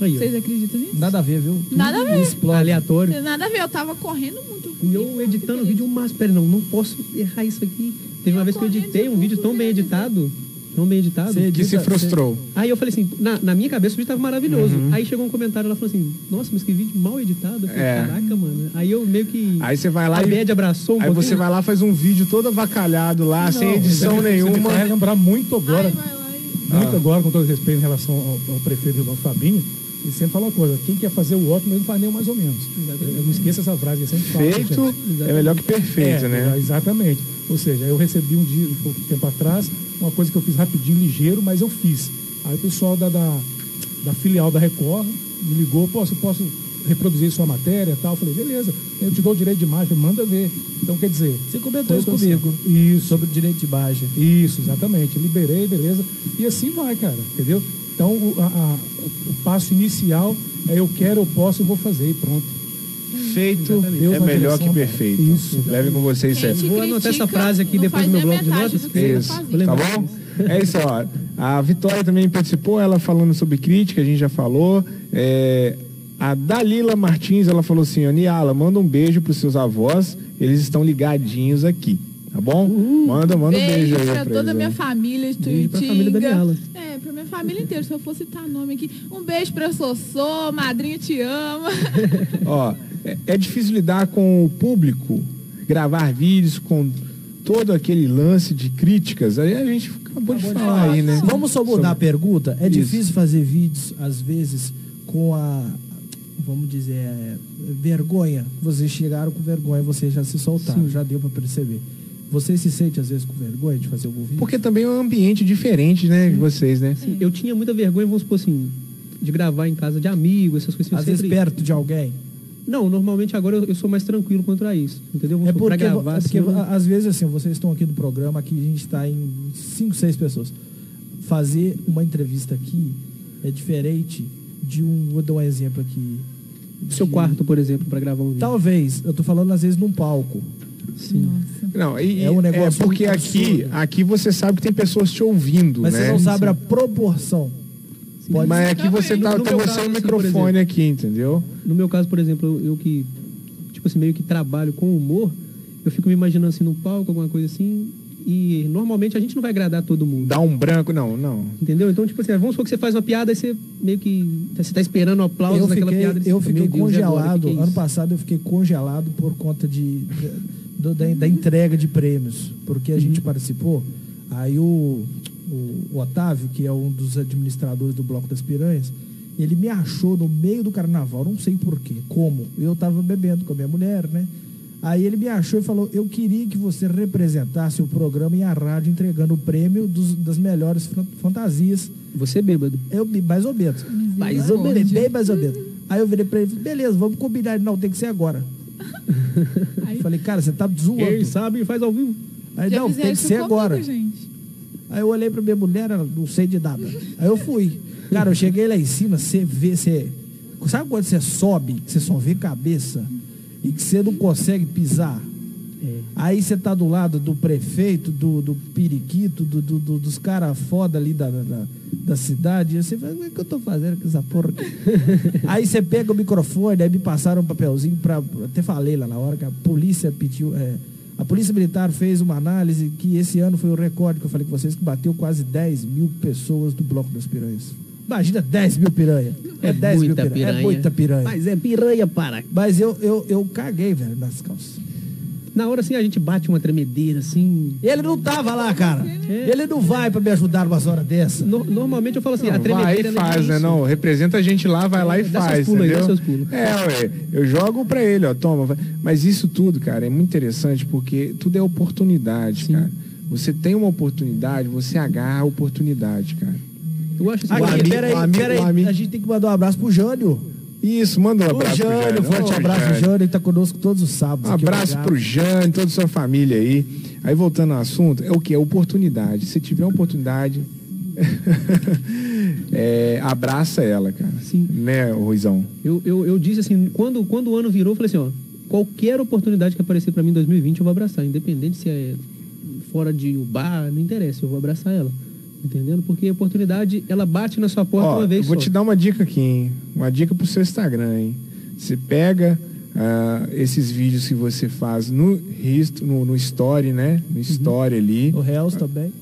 Speaker 2: Aí.
Speaker 6: Vocês acreditam nisso?
Speaker 5: Nada a ver, viu?
Speaker 6: Nada a ver.
Speaker 5: Explode.
Speaker 2: Aleatório.
Speaker 6: Nada a ver, eu tava correndo muito.
Speaker 2: E eu editando o vídeo, mas pera, não, não posso errar isso aqui. Teve uma
Speaker 6: Eu
Speaker 2: vez que eu editei um
Speaker 6: de
Speaker 2: vídeo tão bem editado Não bem editado.
Speaker 5: Você
Speaker 4: Que se frustrou.
Speaker 2: Aí eu falei assim, na, na minha cabeça o vídeo tava maravilhoso.
Speaker 4: Uhum.
Speaker 2: Aí chegou um comentário, ela falou assim, nossa, mas que vídeo mal editado. Eu falei,
Speaker 4: É.
Speaker 2: caraca, mano. Aí eu meio que.
Speaker 4: Aí você vai lá
Speaker 2: a
Speaker 4: e-
Speaker 2: média abraçou um
Speaker 4: Aí
Speaker 2: pouquinho.
Speaker 4: você vai lá faz um vídeo todo avacalhado lá, sem edição
Speaker 7: Você Você
Speaker 4: nenhuma.
Speaker 7: faz lembrar muito agora,
Speaker 6: Ai, e...
Speaker 7: muito agora, com todo respeito em relação ao, ao prefeito do Fabinho, ele sempre fala uma coisa, quem quer fazer o ótimo, ele não faz nem o mais ou menos. Eu não esqueça essa frase, ele sempre.
Speaker 4: Feito
Speaker 7: gente.
Speaker 4: é melhor que perfeito,
Speaker 7: É,
Speaker 4: né?
Speaker 7: Exatamente. Ou seja, eu recebi um dia, um pouco tempo atrás, uma coisa que eu fiz rapidinho, ligeiro, mas eu fiz. Aí o pessoal da, da, da filial da Record me ligou, posso, posso reproduzir sua matéria e tal? Eu falei, beleza, eu te dou o direito de imagem, manda ver. Então, quer dizer...
Speaker 5: Você comentou isso comigo.
Speaker 7: Isso.
Speaker 5: Sobre o direito de imagem.
Speaker 7: Isso, exatamente. Liberei, beleza. E assim vai, cara, entendeu? Então, o, a- a- o passo inicial é eu quero, eu posso, eu vou fazer e pronto.
Speaker 4: Feito
Speaker 7: Deus
Speaker 4: é melhor que perfeito.
Speaker 7: Isso.
Speaker 4: Leve com vocês
Speaker 6: te
Speaker 2: Vou anotar essa frase aqui depois no meu bloco de notas.
Speaker 6: do
Speaker 4: Isso, tá bom? É isso, ó. A Vitória também participou, ela falando sobre crítica, a gente já falou. É, a Dalila Martins, ela falou assim, ó, Niala, manda um beijo pros seus avós, eles estão ligadinhos aqui, tá bom? Manda, manda um beijo
Speaker 6: Beijo
Speaker 4: aí
Speaker 6: pra
Speaker 4: pra
Speaker 6: toda a minha família,
Speaker 2: Beijo pra família da. Niala.
Speaker 6: É, pra minha família inteira. Se eu for citar nome aqui. Um beijo pra Sossô, madrinha te ama.
Speaker 4: Ó, é, é difícil lidar com o público, gravar vídeos com todo aquele lance de críticas. Aí a gente acabou de falar aí, né?
Speaker 5: Vamos só mudar a pergunta? É
Speaker 4: Isso.
Speaker 5: difícil fazer vídeos, às vezes, com a. Vamos dizer, é, vergonha. Vocês chegaram com vergonha, vocês já se soltaram, já deu pra perceber. Você se sente, às vezes, com vergonha de fazer algum vídeo?
Speaker 4: Porque também é um ambiente diferente, né, de vocês, né?
Speaker 2: Assim, eu tinha muita vergonha, vamos supor assim, de gravar em casa de amigo, essas coisas.
Speaker 5: Às vezes
Speaker 2: sempre-
Speaker 5: perto de alguém.
Speaker 2: Não, normalmente agora eu, eu sou mais tranquilo quanto a isso. Entendeu? Vamos
Speaker 5: É
Speaker 2: pra
Speaker 5: porque,
Speaker 2: gravar,
Speaker 5: é porque
Speaker 2: assim, eu
Speaker 5: às vezes assim, vocês estão aqui no programa, aqui a gente está em cinco, seis pessoas. Fazer uma entrevista aqui é diferente de um. Vou dar um exemplo aqui.
Speaker 2: seu
Speaker 5: de-
Speaker 2: quarto, por exemplo, pra gravar um vídeo.
Speaker 5: Talvez, eu tô falando às vezes num palco.
Speaker 2: Sim.
Speaker 4: Não, e,
Speaker 5: É um negócio
Speaker 4: é porque aqui,
Speaker 5: absurdo.
Speaker 4: aqui você sabe que tem pessoas te ouvindo,
Speaker 5: Mas
Speaker 4: né?
Speaker 5: você não sabe a proporção. Pode
Speaker 4: Mas
Speaker 5: ser.
Speaker 4: aqui você tá,
Speaker 2: No
Speaker 4: você
Speaker 2: caso,
Speaker 4: o
Speaker 2: assim,
Speaker 4: microfone
Speaker 2: exemplo.
Speaker 4: aqui, entendeu?
Speaker 2: No meu caso, por exemplo, eu, eu que, tipo assim, meio que trabalho com humor, eu fico me imaginando assim no palco, alguma coisa assim, e normalmente a gente não vai agradar todo mundo.
Speaker 4: Dá um branco, não, não.
Speaker 2: Entendeu? Então, tipo assim, vamos supor que você faz uma piada e você meio que. Você tá esperando um aplauso
Speaker 5: Eu
Speaker 2: naquela
Speaker 5: fiquei,
Speaker 2: piada.
Speaker 5: eu fiquei
Speaker 2: "Meu Deus, agora?
Speaker 5: congelado.
Speaker 2: Que que é
Speaker 5: ano
Speaker 2: isso?"
Speaker 5: passado eu fiquei congelado por conta de, da, da entrega de prêmios. Porque a
Speaker 2: Uhum.
Speaker 5: gente participou. Aí o, o, o Otávio, que é um dos administradores do Bloco das Piranhas, ele me achou no meio do carnaval, não sei porquê, como. Eu tava bebendo com a minha mulher, né? Aí ele me achou e falou: Eu queria que você representasse o programa e a rádio entregando o prêmio dos- das melhores fan- fantasias
Speaker 2: Você é bêbado.
Speaker 5: eu mais ou menos. Mais ou menos, bem mais ou menos. Aí eu virei pra ele e falei, beleza, vamos combinar. Ele, não, tem que ser agora.
Speaker 6: Aí,
Speaker 5: Falei, cara, você tá zoando.
Speaker 2: Quem sabe faz ao vivo.
Speaker 5: Aí,
Speaker 6: já
Speaker 5: não, tem que ser
Speaker 6: comigo,
Speaker 5: agora.
Speaker 6: gente.
Speaker 5: Aí eu olhei pra minha mulher, ela não sei de nada. Aí eu fui. Cara, eu cheguei lá em cima, você vê, você. Sabe quando você sobe, que você só vê cabeça e que você não consegue pisar? Aí você tá do lado do prefeito, do, do periquito, do, do- do- dos caras foda ali da, da, da cidade. E você fala, o que eu tô fazendo com essa porra? aqui?" aí você pega o microfone, aí me passaram um papelzinho pra. Até falei lá na hora que a polícia pediu. é, a Polícia Militar fez uma análise que esse ano foi o recorde que eu falei com vocês, que bateu quase 10 mil pessoas do Bloco das Piranhas. Imagina 10 mil piranha. É, 10 mil
Speaker 2: muita
Speaker 5: piranha. É
Speaker 2: piranha.
Speaker 5: muita piranha.
Speaker 2: Mas é piranha, para.
Speaker 5: Mas eu, eu, eu caguei, velho, nas calças.
Speaker 2: Na hora assim a gente bate uma tremedeira, assim.
Speaker 5: Ele não tava lá, cara. Ele não vai pra me ajudar numa hora dessa.
Speaker 2: No- normalmente eu falo assim, a
Speaker 4: Vai
Speaker 2: tremedeira
Speaker 4: e
Speaker 2: ela é
Speaker 4: faz, né?
Speaker 2: isso.
Speaker 4: Não, representa a gente lá, vai lá e
Speaker 2: Dá seus
Speaker 4: faz,
Speaker 2: pulos aí,
Speaker 4: entendeu?
Speaker 2: dá seus pulos.
Speaker 4: É, ué, eu jogo pra ele, ó, toma. vai. Mas isso tudo, cara, é muito interessante porque tudo é oportunidade,
Speaker 2: Sim.
Speaker 4: cara. Você tem uma oportunidade, você agarra a oportunidade, cara.
Speaker 2: Eu acho assim,
Speaker 4: amigo-
Speaker 5: peraí, peraí. A gente tem que mandar um abraço pro Jânio.
Speaker 4: Isso, manda um
Speaker 5: O
Speaker 4: abraço pro
Speaker 5: Jânio,
Speaker 4: Jânio.
Speaker 5: forte
Speaker 4: Ô,
Speaker 5: abraço,
Speaker 4: Jânio.
Speaker 5: Jânio. Ele tá conosco todos os sábados.
Speaker 4: Um abraço
Speaker 5: obrigado.
Speaker 4: pro Jânio, toda a sua família aí. Aí voltando ao assunto, é o que? É oportunidade. Se tiver oportunidade, é, abraça ela, cara.
Speaker 2: Sim.
Speaker 4: Né, Ruizão?
Speaker 2: eu, eu, eu disse assim, quando, quando o ano virou, eu falei assim, ó, qualquer oportunidade que aparecer pra mim em 2020 eu vou abraçar, independente se é fora de bar, não interessa, eu vou abraçar ela. Entendendo? Porque a oportunidade, ela bate na sua porta
Speaker 4: Ó,
Speaker 2: uma vez
Speaker 4: eu vou
Speaker 2: só.
Speaker 4: te dar uma dica aqui, hein? Uma dica pro seu Instagram, hein? Você pega ah, esses vídeos que você faz no, hist- no, no story, né?
Speaker 2: Uhum.
Speaker 4: No story ali.
Speaker 5: O Reels também.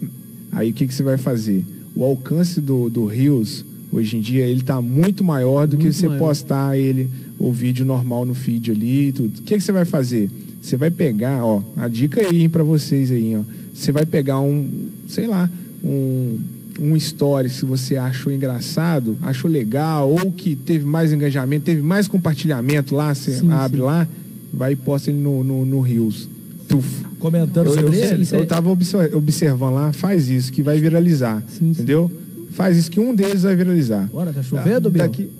Speaker 4: Aí o que, que você vai fazer? O alcance do, do Reels, hoje em dia, ele tá muito maior do que
Speaker 2: Muito
Speaker 4: você
Speaker 2: maior.
Speaker 4: postar ele, o vídeo normal no feed ali e tudo. O que, que você vai fazer? Você vai pegar, ó, a dica aí pra vocês aí, ó. Você vai pegar um, sei lá, um, um story se você achou engraçado, achou legal, ou que teve mais engajamento, teve mais compartilhamento lá, você
Speaker 2: Sim,
Speaker 4: abre
Speaker 2: sim.
Speaker 4: lá, vai e posta ele no, no, no Reels. Tuf.
Speaker 5: Comentando
Speaker 4: Eu, eu,
Speaker 5: sobre ele.
Speaker 2: isso é-
Speaker 4: eu tava obser- observando lá, faz isso, que vai viralizar.
Speaker 2: Sim, sim.
Speaker 4: Entendeu? Faz isso que um deles vai viralizar.
Speaker 5: Bora, tá chovendo, Bill?
Speaker 4: Daqui,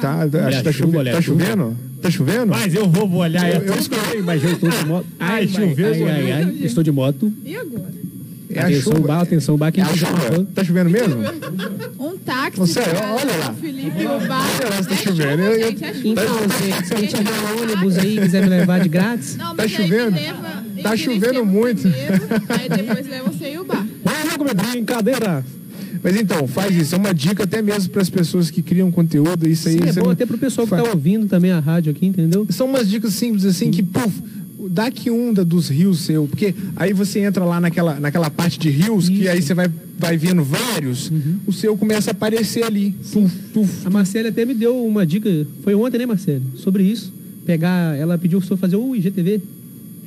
Speaker 4: tá, acho que tá,
Speaker 8: chuva,
Speaker 4: tá chovendo? Tá chovendo?
Speaker 8: Mas eu vou olhar.
Speaker 4: Eu-
Speaker 8: Eu,
Speaker 4: eu
Speaker 8: escutei, mas eu estou de moto.
Speaker 7: Ai,
Speaker 8: Ai,
Speaker 7: choveu,
Speaker 8: ai, ai, ai, Estou de moto.
Speaker 6: E agora?
Speaker 4: É a
Speaker 8: atenção,
Speaker 4: chuva.
Speaker 8: bar, atenção, bar. Quem
Speaker 4: É a chuva. Tá chovendo mesmo?
Speaker 6: Um táxi.
Speaker 4: Você, olha lá.
Speaker 6: o Felipe e o Bar.
Speaker 4: Olha lá se tá
Speaker 6: É
Speaker 4: chovendo.
Speaker 6: chuva,
Speaker 4: Eu- eu-
Speaker 6: gente, é chuva.
Speaker 2: Então, se, se a gente tiver um ônibus aí e quiser me levar de grátis,
Speaker 6: Não,
Speaker 4: Tá chovendo?
Speaker 6: leva
Speaker 4: Tá chovendo muito.
Speaker 6: primeiro, aí depois leva você e o Bar.
Speaker 8: Vamos comer brincadeira.
Speaker 4: Mas então, faz isso. É uma dica até mesmo para as pessoas que criam conteúdo. Isso aí
Speaker 2: sim, é bom
Speaker 4: não-
Speaker 2: até pro pessoal que
Speaker 4: Fa-
Speaker 2: tá ouvindo também a rádio aqui, entendeu?
Speaker 4: São umas dicas simples assim que, puf, que onda dos rios seu. Porque aí você entra lá naquela, naquela parte de rios, que aí você vai, vai vendo vários, o seu começa a aparecer ali. Tuf, tuf.
Speaker 2: A Marcela até me deu uma dica, foi ontem, né, Marcela? Sobre isso. Pegar, ela pediu pra eu fazer o IGTV.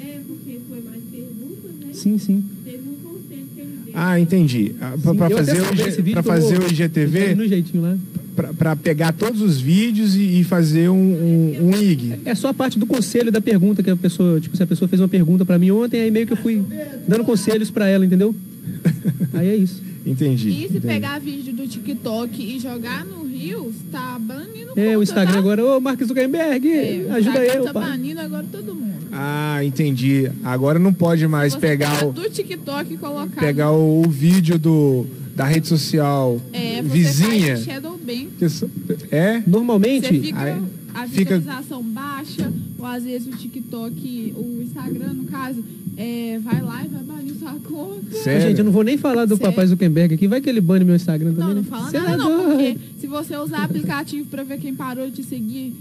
Speaker 6: É, porque foi mais perguntas, né?
Speaker 2: Sim, sim.
Speaker 6: Teve um conselho que ele deu.
Speaker 4: Ah, entendi. Ah,
Speaker 2: até
Speaker 4: fazer, o, pra fazer o IGTV,
Speaker 2: No jeitinho lá.
Speaker 4: pra- pra pegar todos os vídeos e, e fazer um, um, um IG.
Speaker 2: É só a parte do conselho da pergunta que a pessoa, tipo, se a pessoa fez uma pergunta pra mim ontem, aí meio que eu fui dando conselhos pra ela, entendeu? Aí é isso.
Speaker 4: Entendi.
Speaker 6: E se
Speaker 4: entendi.
Speaker 6: pegar vídeo do TikTok e jogar no Rios, tá banindo
Speaker 2: É, o
Speaker 6: conta,
Speaker 2: Instagram
Speaker 6: tá?
Speaker 2: agora, ô Marcos Zuckerberg,
Speaker 6: É, o
Speaker 2: ajuda eu,
Speaker 6: tá banindo agora todo mundo.
Speaker 4: Ah, entendi. Agora não pode mais
Speaker 6: Você
Speaker 4: pegar o,
Speaker 6: do TikTok e colocar.
Speaker 4: pegar o, o vídeo do, da rede social
Speaker 6: é, você
Speaker 4: vizinha. É?
Speaker 2: Normalmente,
Speaker 6: Você fica
Speaker 4: aí
Speaker 6: a
Speaker 4: fica-
Speaker 6: visualização baixa, ou às vezes o TikTok, o Instagram, no caso, é, vai lá e vai banir sua conta.
Speaker 4: Sério?
Speaker 2: gente, eu não vou nem falar do
Speaker 6: Sério?
Speaker 2: papai Zuckerberg aqui, vai que ele bane meu Instagram também.
Speaker 6: Não, não
Speaker 2: né?
Speaker 6: fala
Speaker 2: Cê é
Speaker 6: nada não, porque se você usar aplicativo pra ver quem parou de te seguir,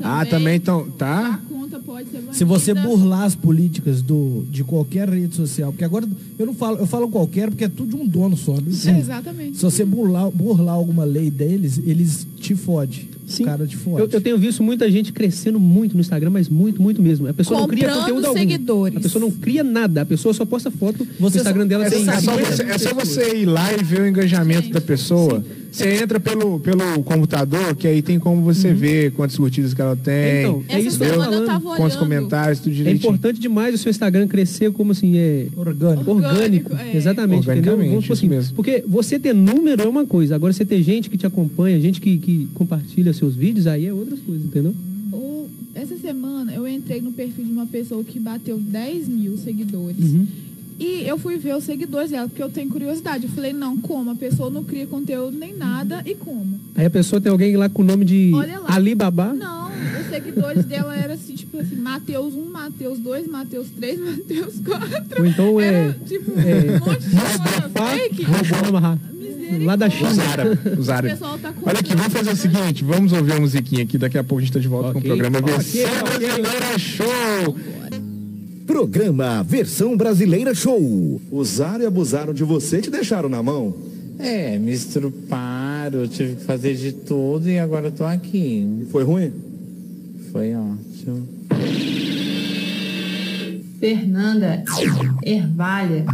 Speaker 4: Ah, também então,
Speaker 6: sua
Speaker 4: tá?
Speaker 6: Pode ser.
Speaker 5: Se você burlar as políticas do, de qualquer rede social, porque agora eu não falo, eu falo qualquer porque é tudo de um dono só. né?
Speaker 6: É, exatamente.
Speaker 5: Se você burlar, burlar alguma lei deles, eles te fodem.
Speaker 2: Sim.
Speaker 5: O cara te fode.
Speaker 2: Eu, eu tenho visto muita gente crescendo muito no Instagram, mas muito, muito mesmo. A pessoa não cria
Speaker 6: Comprando
Speaker 2: conteúdo algum.
Speaker 6: seguidores.
Speaker 2: A pessoa não cria nada. A pessoa só posta foto.
Speaker 5: Você
Speaker 2: o Instagram
Speaker 5: só-
Speaker 2: dela
Speaker 4: É,
Speaker 2: tem
Speaker 4: é só
Speaker 2: 50
Speaker 4: você,
Speaker 2: mil
Speaker 4: é só você ir lá e ver o engajamento da pessoa. Você entra pelo, pelo computador, que aí tem como você ver quantas curtidas que ela tem,
Speaker 2: Então, é
Speaker 6: Essa
Speaker 2: isso que eu
Speaker 6: tava
Speaker 4: quantos
Speaker 6: olhando.
Speaker 4: comentários, tudo
Speaker 2: É
Speaker 4: direitinho.
Speaker 2: importante demais o seu Instagram crescer como assim, é
Speaker 5: Orgânico.
Speaker 2: orgânico.
Speaker 6: Orgânico, é.
Speaker 2: Exatamente, entendeu? Vamos assim,
Speaker 4: mesmo.
Speaker 2: Porque você ter número é uma coisa, agora você ter gente que te acompanha, gente que, que compartilha seus vídeos, aí é outras coisas, entendeu?
Speaker 6: Essa semana eu entrei no perfil de uma pessoa que bateu 10 mil seguidores.
Speaker 2: Uhum.
Speaker 6: E eu fui ver os seguidores dela, porque eu tenho curiosidade. Eu falei, não, como? A pessoa não cria conteúdo nem nada, e como?
Speaker 2: Aí a pessoa tem alguém lá com o nome de. Alibaba.
Speaker 6: Não, os seguidores dela eram assim, tipo assim, Mateus 1, Mateus 2, Mateus 3, Mateus 4.
Speaker 2: Ou então é.
Speaker 6: Era, tipo,
Speaker 2: é,
Speaker 6: um monte de coisa fake.
Speaker 2: Lá da China.
Speaker 4: Os
Speaker 6: O
Speaker 4: árabes.
Speaker 6: pessoal tá
Speaker 4: Olha aqui, vamos fazer o seguinte, vamos ouvir a musiquinha aqui, daqui a pouco a gente tá de volta com o programa
Speaker 2: Ok,
Speaker 4: Versão
Speaker 2: ok.
Speaker 4: Brasileira Show.
Speaker 10: Programa Versão Brasileira Show.
Speaker 11: Usaram e abusaram de você e te deixaram na mão.
Speaker 12: É, me estruparam, eu tive que fazer de tudo e agora eu tô aqui.
Speaker 11: Foi ruim?
Speaker 12: Foi ótimo.
Speaker 13: Fernanda Ervalha.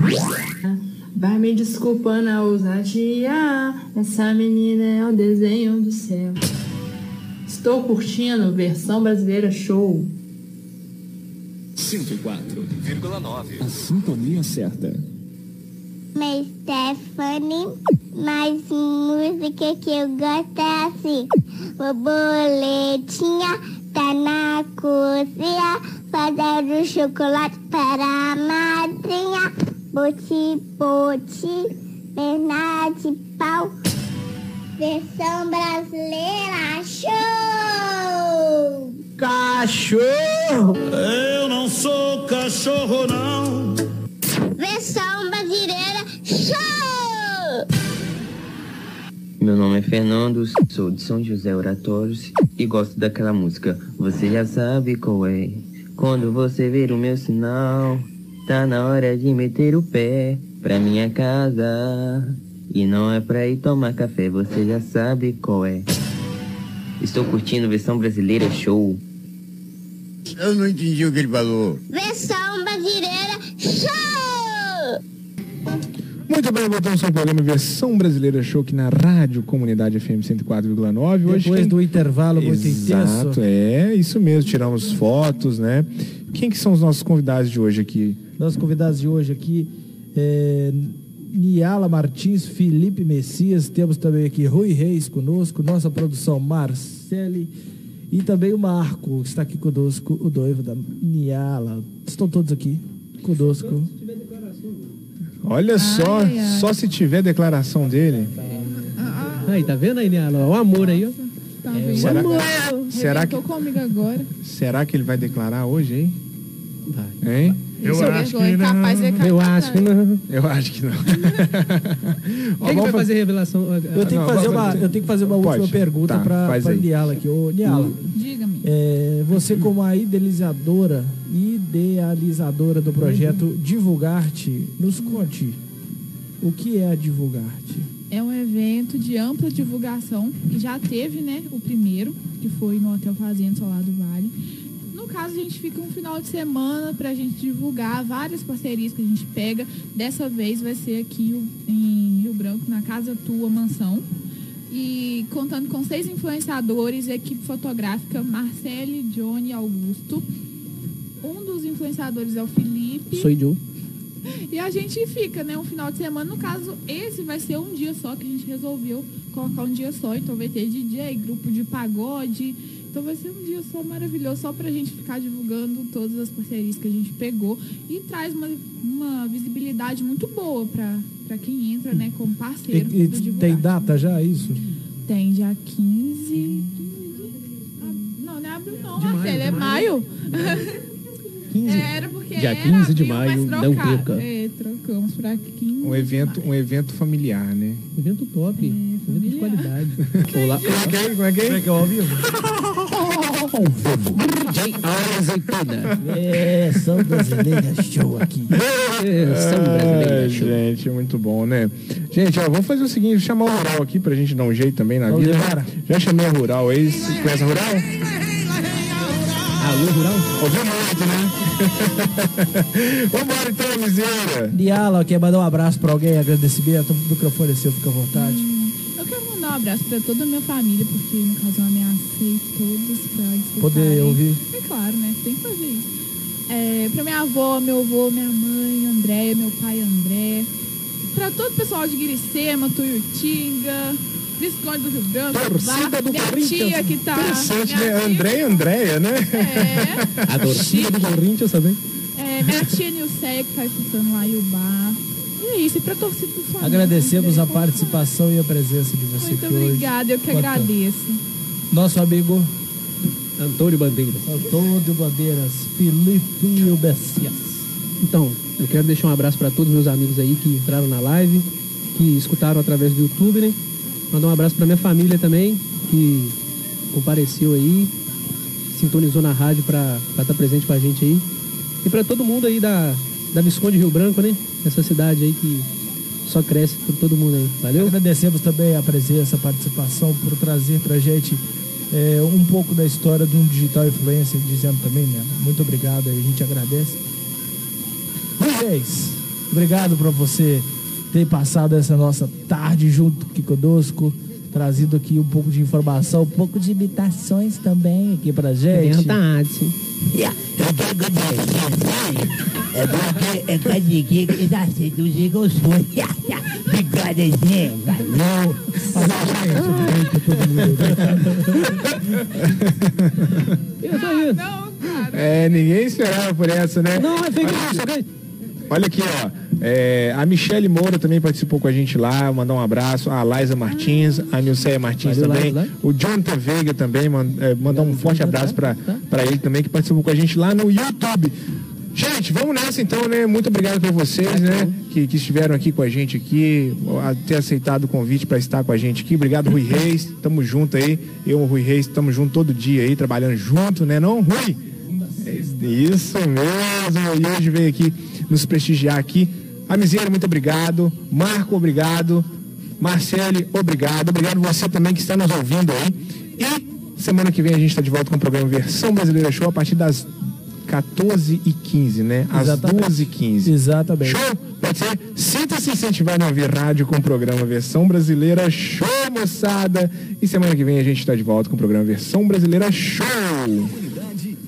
Speaker 13: Vai me desculpando a ousadia. Essa menina é o desenho do céu. Estou curtindo versão brasileira show.
Speaker 10: 104,9. A sintonia certa.
Speaker 14: Mas Stephanie, mas música que eu gosto é assim. Borboletinha tá na cozinha, fazendo chocolate para a madrinha. Boti, boti, perna de pau. Versão brasileira, show!
Speaker 15: Cachorro! Eu não sou cachorro, não.
Speaker 14: Versão brasileira, show!
Speaker 16: Meu nome é Fernando, sou de São José Oratórios e gosto daquela música. Você já sabe qual é. Quando você ver o meu sinal, Tá na hora de meter o pé pra minha casa. E não é pra ir tomar café, você já sabe qual é. Estou curtindo versão brasileira show.
Speaker 17: Eu não entendi o que ele falou.
Speaker 14: Versão brasileira show!
Speaker 4: Muito bem, voltamos ao programa Versão Brasileira Show aqui na Rádio Comunidade FM 104,9. Hoje
Speaker 5: Depois
Speaker 4: quem-
Speaker 5: do intervalo muito
Speaker 4: Exato,
Speaker 5: intenso.
Speaker 4: é, isso mesmo, tiramos fotos, né? Quem que são os nossos convidados de hoje aqui?
Speaker 5: Nossos convidados de hoje aqui é Niala Martins, Felipe Messias, temos também aqui Rui Reis conosco, nossa produção Marcele e também o Marco, que está aqui conosco, o noivo da Niala. Estão todos aqui conosco.
Speaker 4: Olha só, só se tiver declaração dele.
Speaker 2: Aí, tá vendo aí, Niala? O amor aí, ó.
Speaker 6: Tá
Speaker 2: É,
Speaker 6: vendo?
Speaker 4: será-
Speaker 6: Amor,
Speaker 4: será
Speaker 6: arrebentou comigo agora.
Speaker 4: Será que ele vai declarar hoje, hein? Vai. Hein?
Speaker 6: Eu Isso é acho que não. capaz
Speaker 2: Eu acho que não.
Speaker 4: Eu acho que não.
Speaker 2: Quem que vai fazer revelação?
Speaker 5: Eu tenho, que fazer uma, eu tenho que fazer uma última
Speaker 4: Pode.
Speaker 5: pergunta
Speaker 4: Tá,
Speaker 5: para a. Niala aqui. Ô, Niala,
Speaker 6: Diga-me.
Speaker 5: é, você como a idealizadora, idealizadora do projeto Divulgar-te, nos conte o que é a Divulgar-te.
Speaker 6: É um evento de ampla divulgação e já teve, né, o primeiro, que foi no Hotel Fazenda Solar do Vale. No caso, a gente fica um final de semana para a gente divulgar várias parcerias que a gente pega. Dessa vez vai ser aqui em Rio Branco, na Casa Tua Mansão. E contando com seis influenciadores, equipe fotográfica Marcele, Johnny e Augusto. Um dos influenciadores é o Felipe.
Speaker 2: Sou Joe.
Speaker 6: E a gente fica, né, um final de semana. No caso, esse vai ser um dia só que a gente resolveu colocar um dia só. Então vai ter DJ, grupo de pagode. Então vai ser um dia só maravilhoso, só pra gente ficar divulgando todas as parcerias que a gente pegou. E traz uma, uma visibilidade muito boa pra, pra quem entra, né, como
Speaker 5: E,
Speaker 6: parceiro
Speaker 5: e
Speaker 6: do divulgar.
Speaker 5: tem data já isso?
Speaker 6: Tem dia 15. Ah, Não, não é abril não, Marcelo, é maio.
Speaker 2: 15.
Speaker 6: É, Era porque
Speaker 2: Dia
Speaker 6: era
Speaker 2: 15 de
Speaker 6: abril,
Speaker 2: maio, não perca.
Speaker 6: É, trocamos pra 15.
Speaker 4: Um evento, um evento familiar, né?
Speaker 2: Evento top. Evento de qualidade. Olá.
Speaker 4: Como é que é? Como é que é?
Speaker 5: É que é ao vivo?
Speaker 2: DJ Azeitona.
Speaker 5: É, São Brasileira Show aqui.
Speaker 2: Brasileira show.
Speaker 4: gente, muito bom, né? Gente, ó, vamos fazer o seguinte, chamar o Rural aqui pra gente dar um jeito também na
Speaker 5: Vamos
Speaker 4: vida.
Speaker 5: embora.
Speaker 4: Já chamei a Rural aí, você conhece a Rural?
Speaker 2: Alô, Rural?
Speaker 4: Ouviu muito, né? Vambora então, Miseira.
Speaker 5: Niala, quer mandar um abraço pra alguém? Agradecimento, o microfone é seu, fica à vontade.
Speaker 6: Eu quero mandar um abraço pra toda a minha família, porque no caso eu ameacei todos pra desculparem.
Speaker 5: Poder ouvir.
Speaker 6: É claro, né? Tem que fazer isso. É, pra minha avó, meu avô, minha mãe, André, meu pai André. Pra todo o pessoal de Guiricema, Tuiutinga, Visconde do Rio Branco,
Speaker 4: Torcida do
Speaker 6: minha
Speaker 4: Corinthians.
Speaker 6: tia que tá.
Speaker 4: Interessante, né?
Speaker 6: tia-
Speaker 4: André e Andréia, né?
Speaker 2: A torcida do Corinthians também.
Speaker 6: É, minha tia Nilceia que tá escutando lá e o bar. É isso, e pra torcida do Flamengo.
Speaker 5: Agradecemos a participação e a presença de você
Speaker 6: Muito
Speaker 5: aqui hoje.
Speaker 6: obrigada, eu que
Speaker 5: Quanto-
Speaker 6: agradeço.
Speaker 5: Nosso amigo
Speaker 2: Antônio Bandeira.
Speaker 5: Antônio Bandeiras, Felipe Messias.
Speaker 2: Então, eu quero deixar um abraço para todos os meus amigos aí que entraram na live, que escutaram através do YouTube, né? Mandar um abraço para minha família também, que compareceu aí, sintonizou na rádio para estar presente com a gente aí. E para todo mundo aí da, da Visconde Rio Branco, né? Essa cidade aí que só cresce por todo mundo aí. Valeu?
Speaker 5: Agradecemos também a presença, a participação, por trazer pra gente é, um pouco da história de um digital influencer, dizendo também, né? Muito obrigado, a gente agradece. Luiz, obrigado por você ter passado essa nossa tarde junto aqui conosco, trazido aqui um pouco de informação, um pouco de imitações também aqui pra gente.
Speaker 2: Verdade.
Speaker 18: Agradecer, é porque é cadique que já sei do jeito que eu sou. Bigodezinho, galhão.
Speaker 2: Eu tô aí.
Speaker 4: É, ninguém esperava por essa, né?
Speaker 2: Não, é fake
Speaker 4: Olha
Speaker 2: news,
Speaker 4: aqui.
Speaker 2: ok?
Speaker 4: Olha aqui, ó. É, a Michele Moura também participou com a gente lá, mandar um abraço. A Laisa Martins, a Nilceia Martins
Speaker 2: Valeu,
Speaker 4: também. O Jonathan Veiga também, é, mandar um forte abraço pra, pra ele também, que participou com a gente lá no YouTube. Gente, vamos nessa então, né? Muito obrigado por vocês, né? Que, que estiveram aqui com a gente aqui, a ter aceitado o convite para estar com a gente aqui. Obrigado, Rui Reis. Tamo junto aí. Eu e o Rui Reis estamos junto todo dia aí, trabalhando junto, né? Não, Rui? Isso mesmo. E hoje veio aqui nos prestigiar aqui. Amizeira, muito obrigado. Marco, obrigado. Marcele, obrigado. Obrigado você também que está nos ouvindo aí. E semana que vem a gente está de volta com o programa Versão Brasileira Show a partir das 14h15, né? Às
Speaker 5: Exatamente.
Speaker 4: 12h15.
Speaker 5: Exatamente.
Speaker 4: Show? Pode ser? Sinta-se incentivado a ouvir rádio com o programa Versão Brasileira Show, moçada. E semana que vem a gente está de volta com o programa Versão Brasileira Show.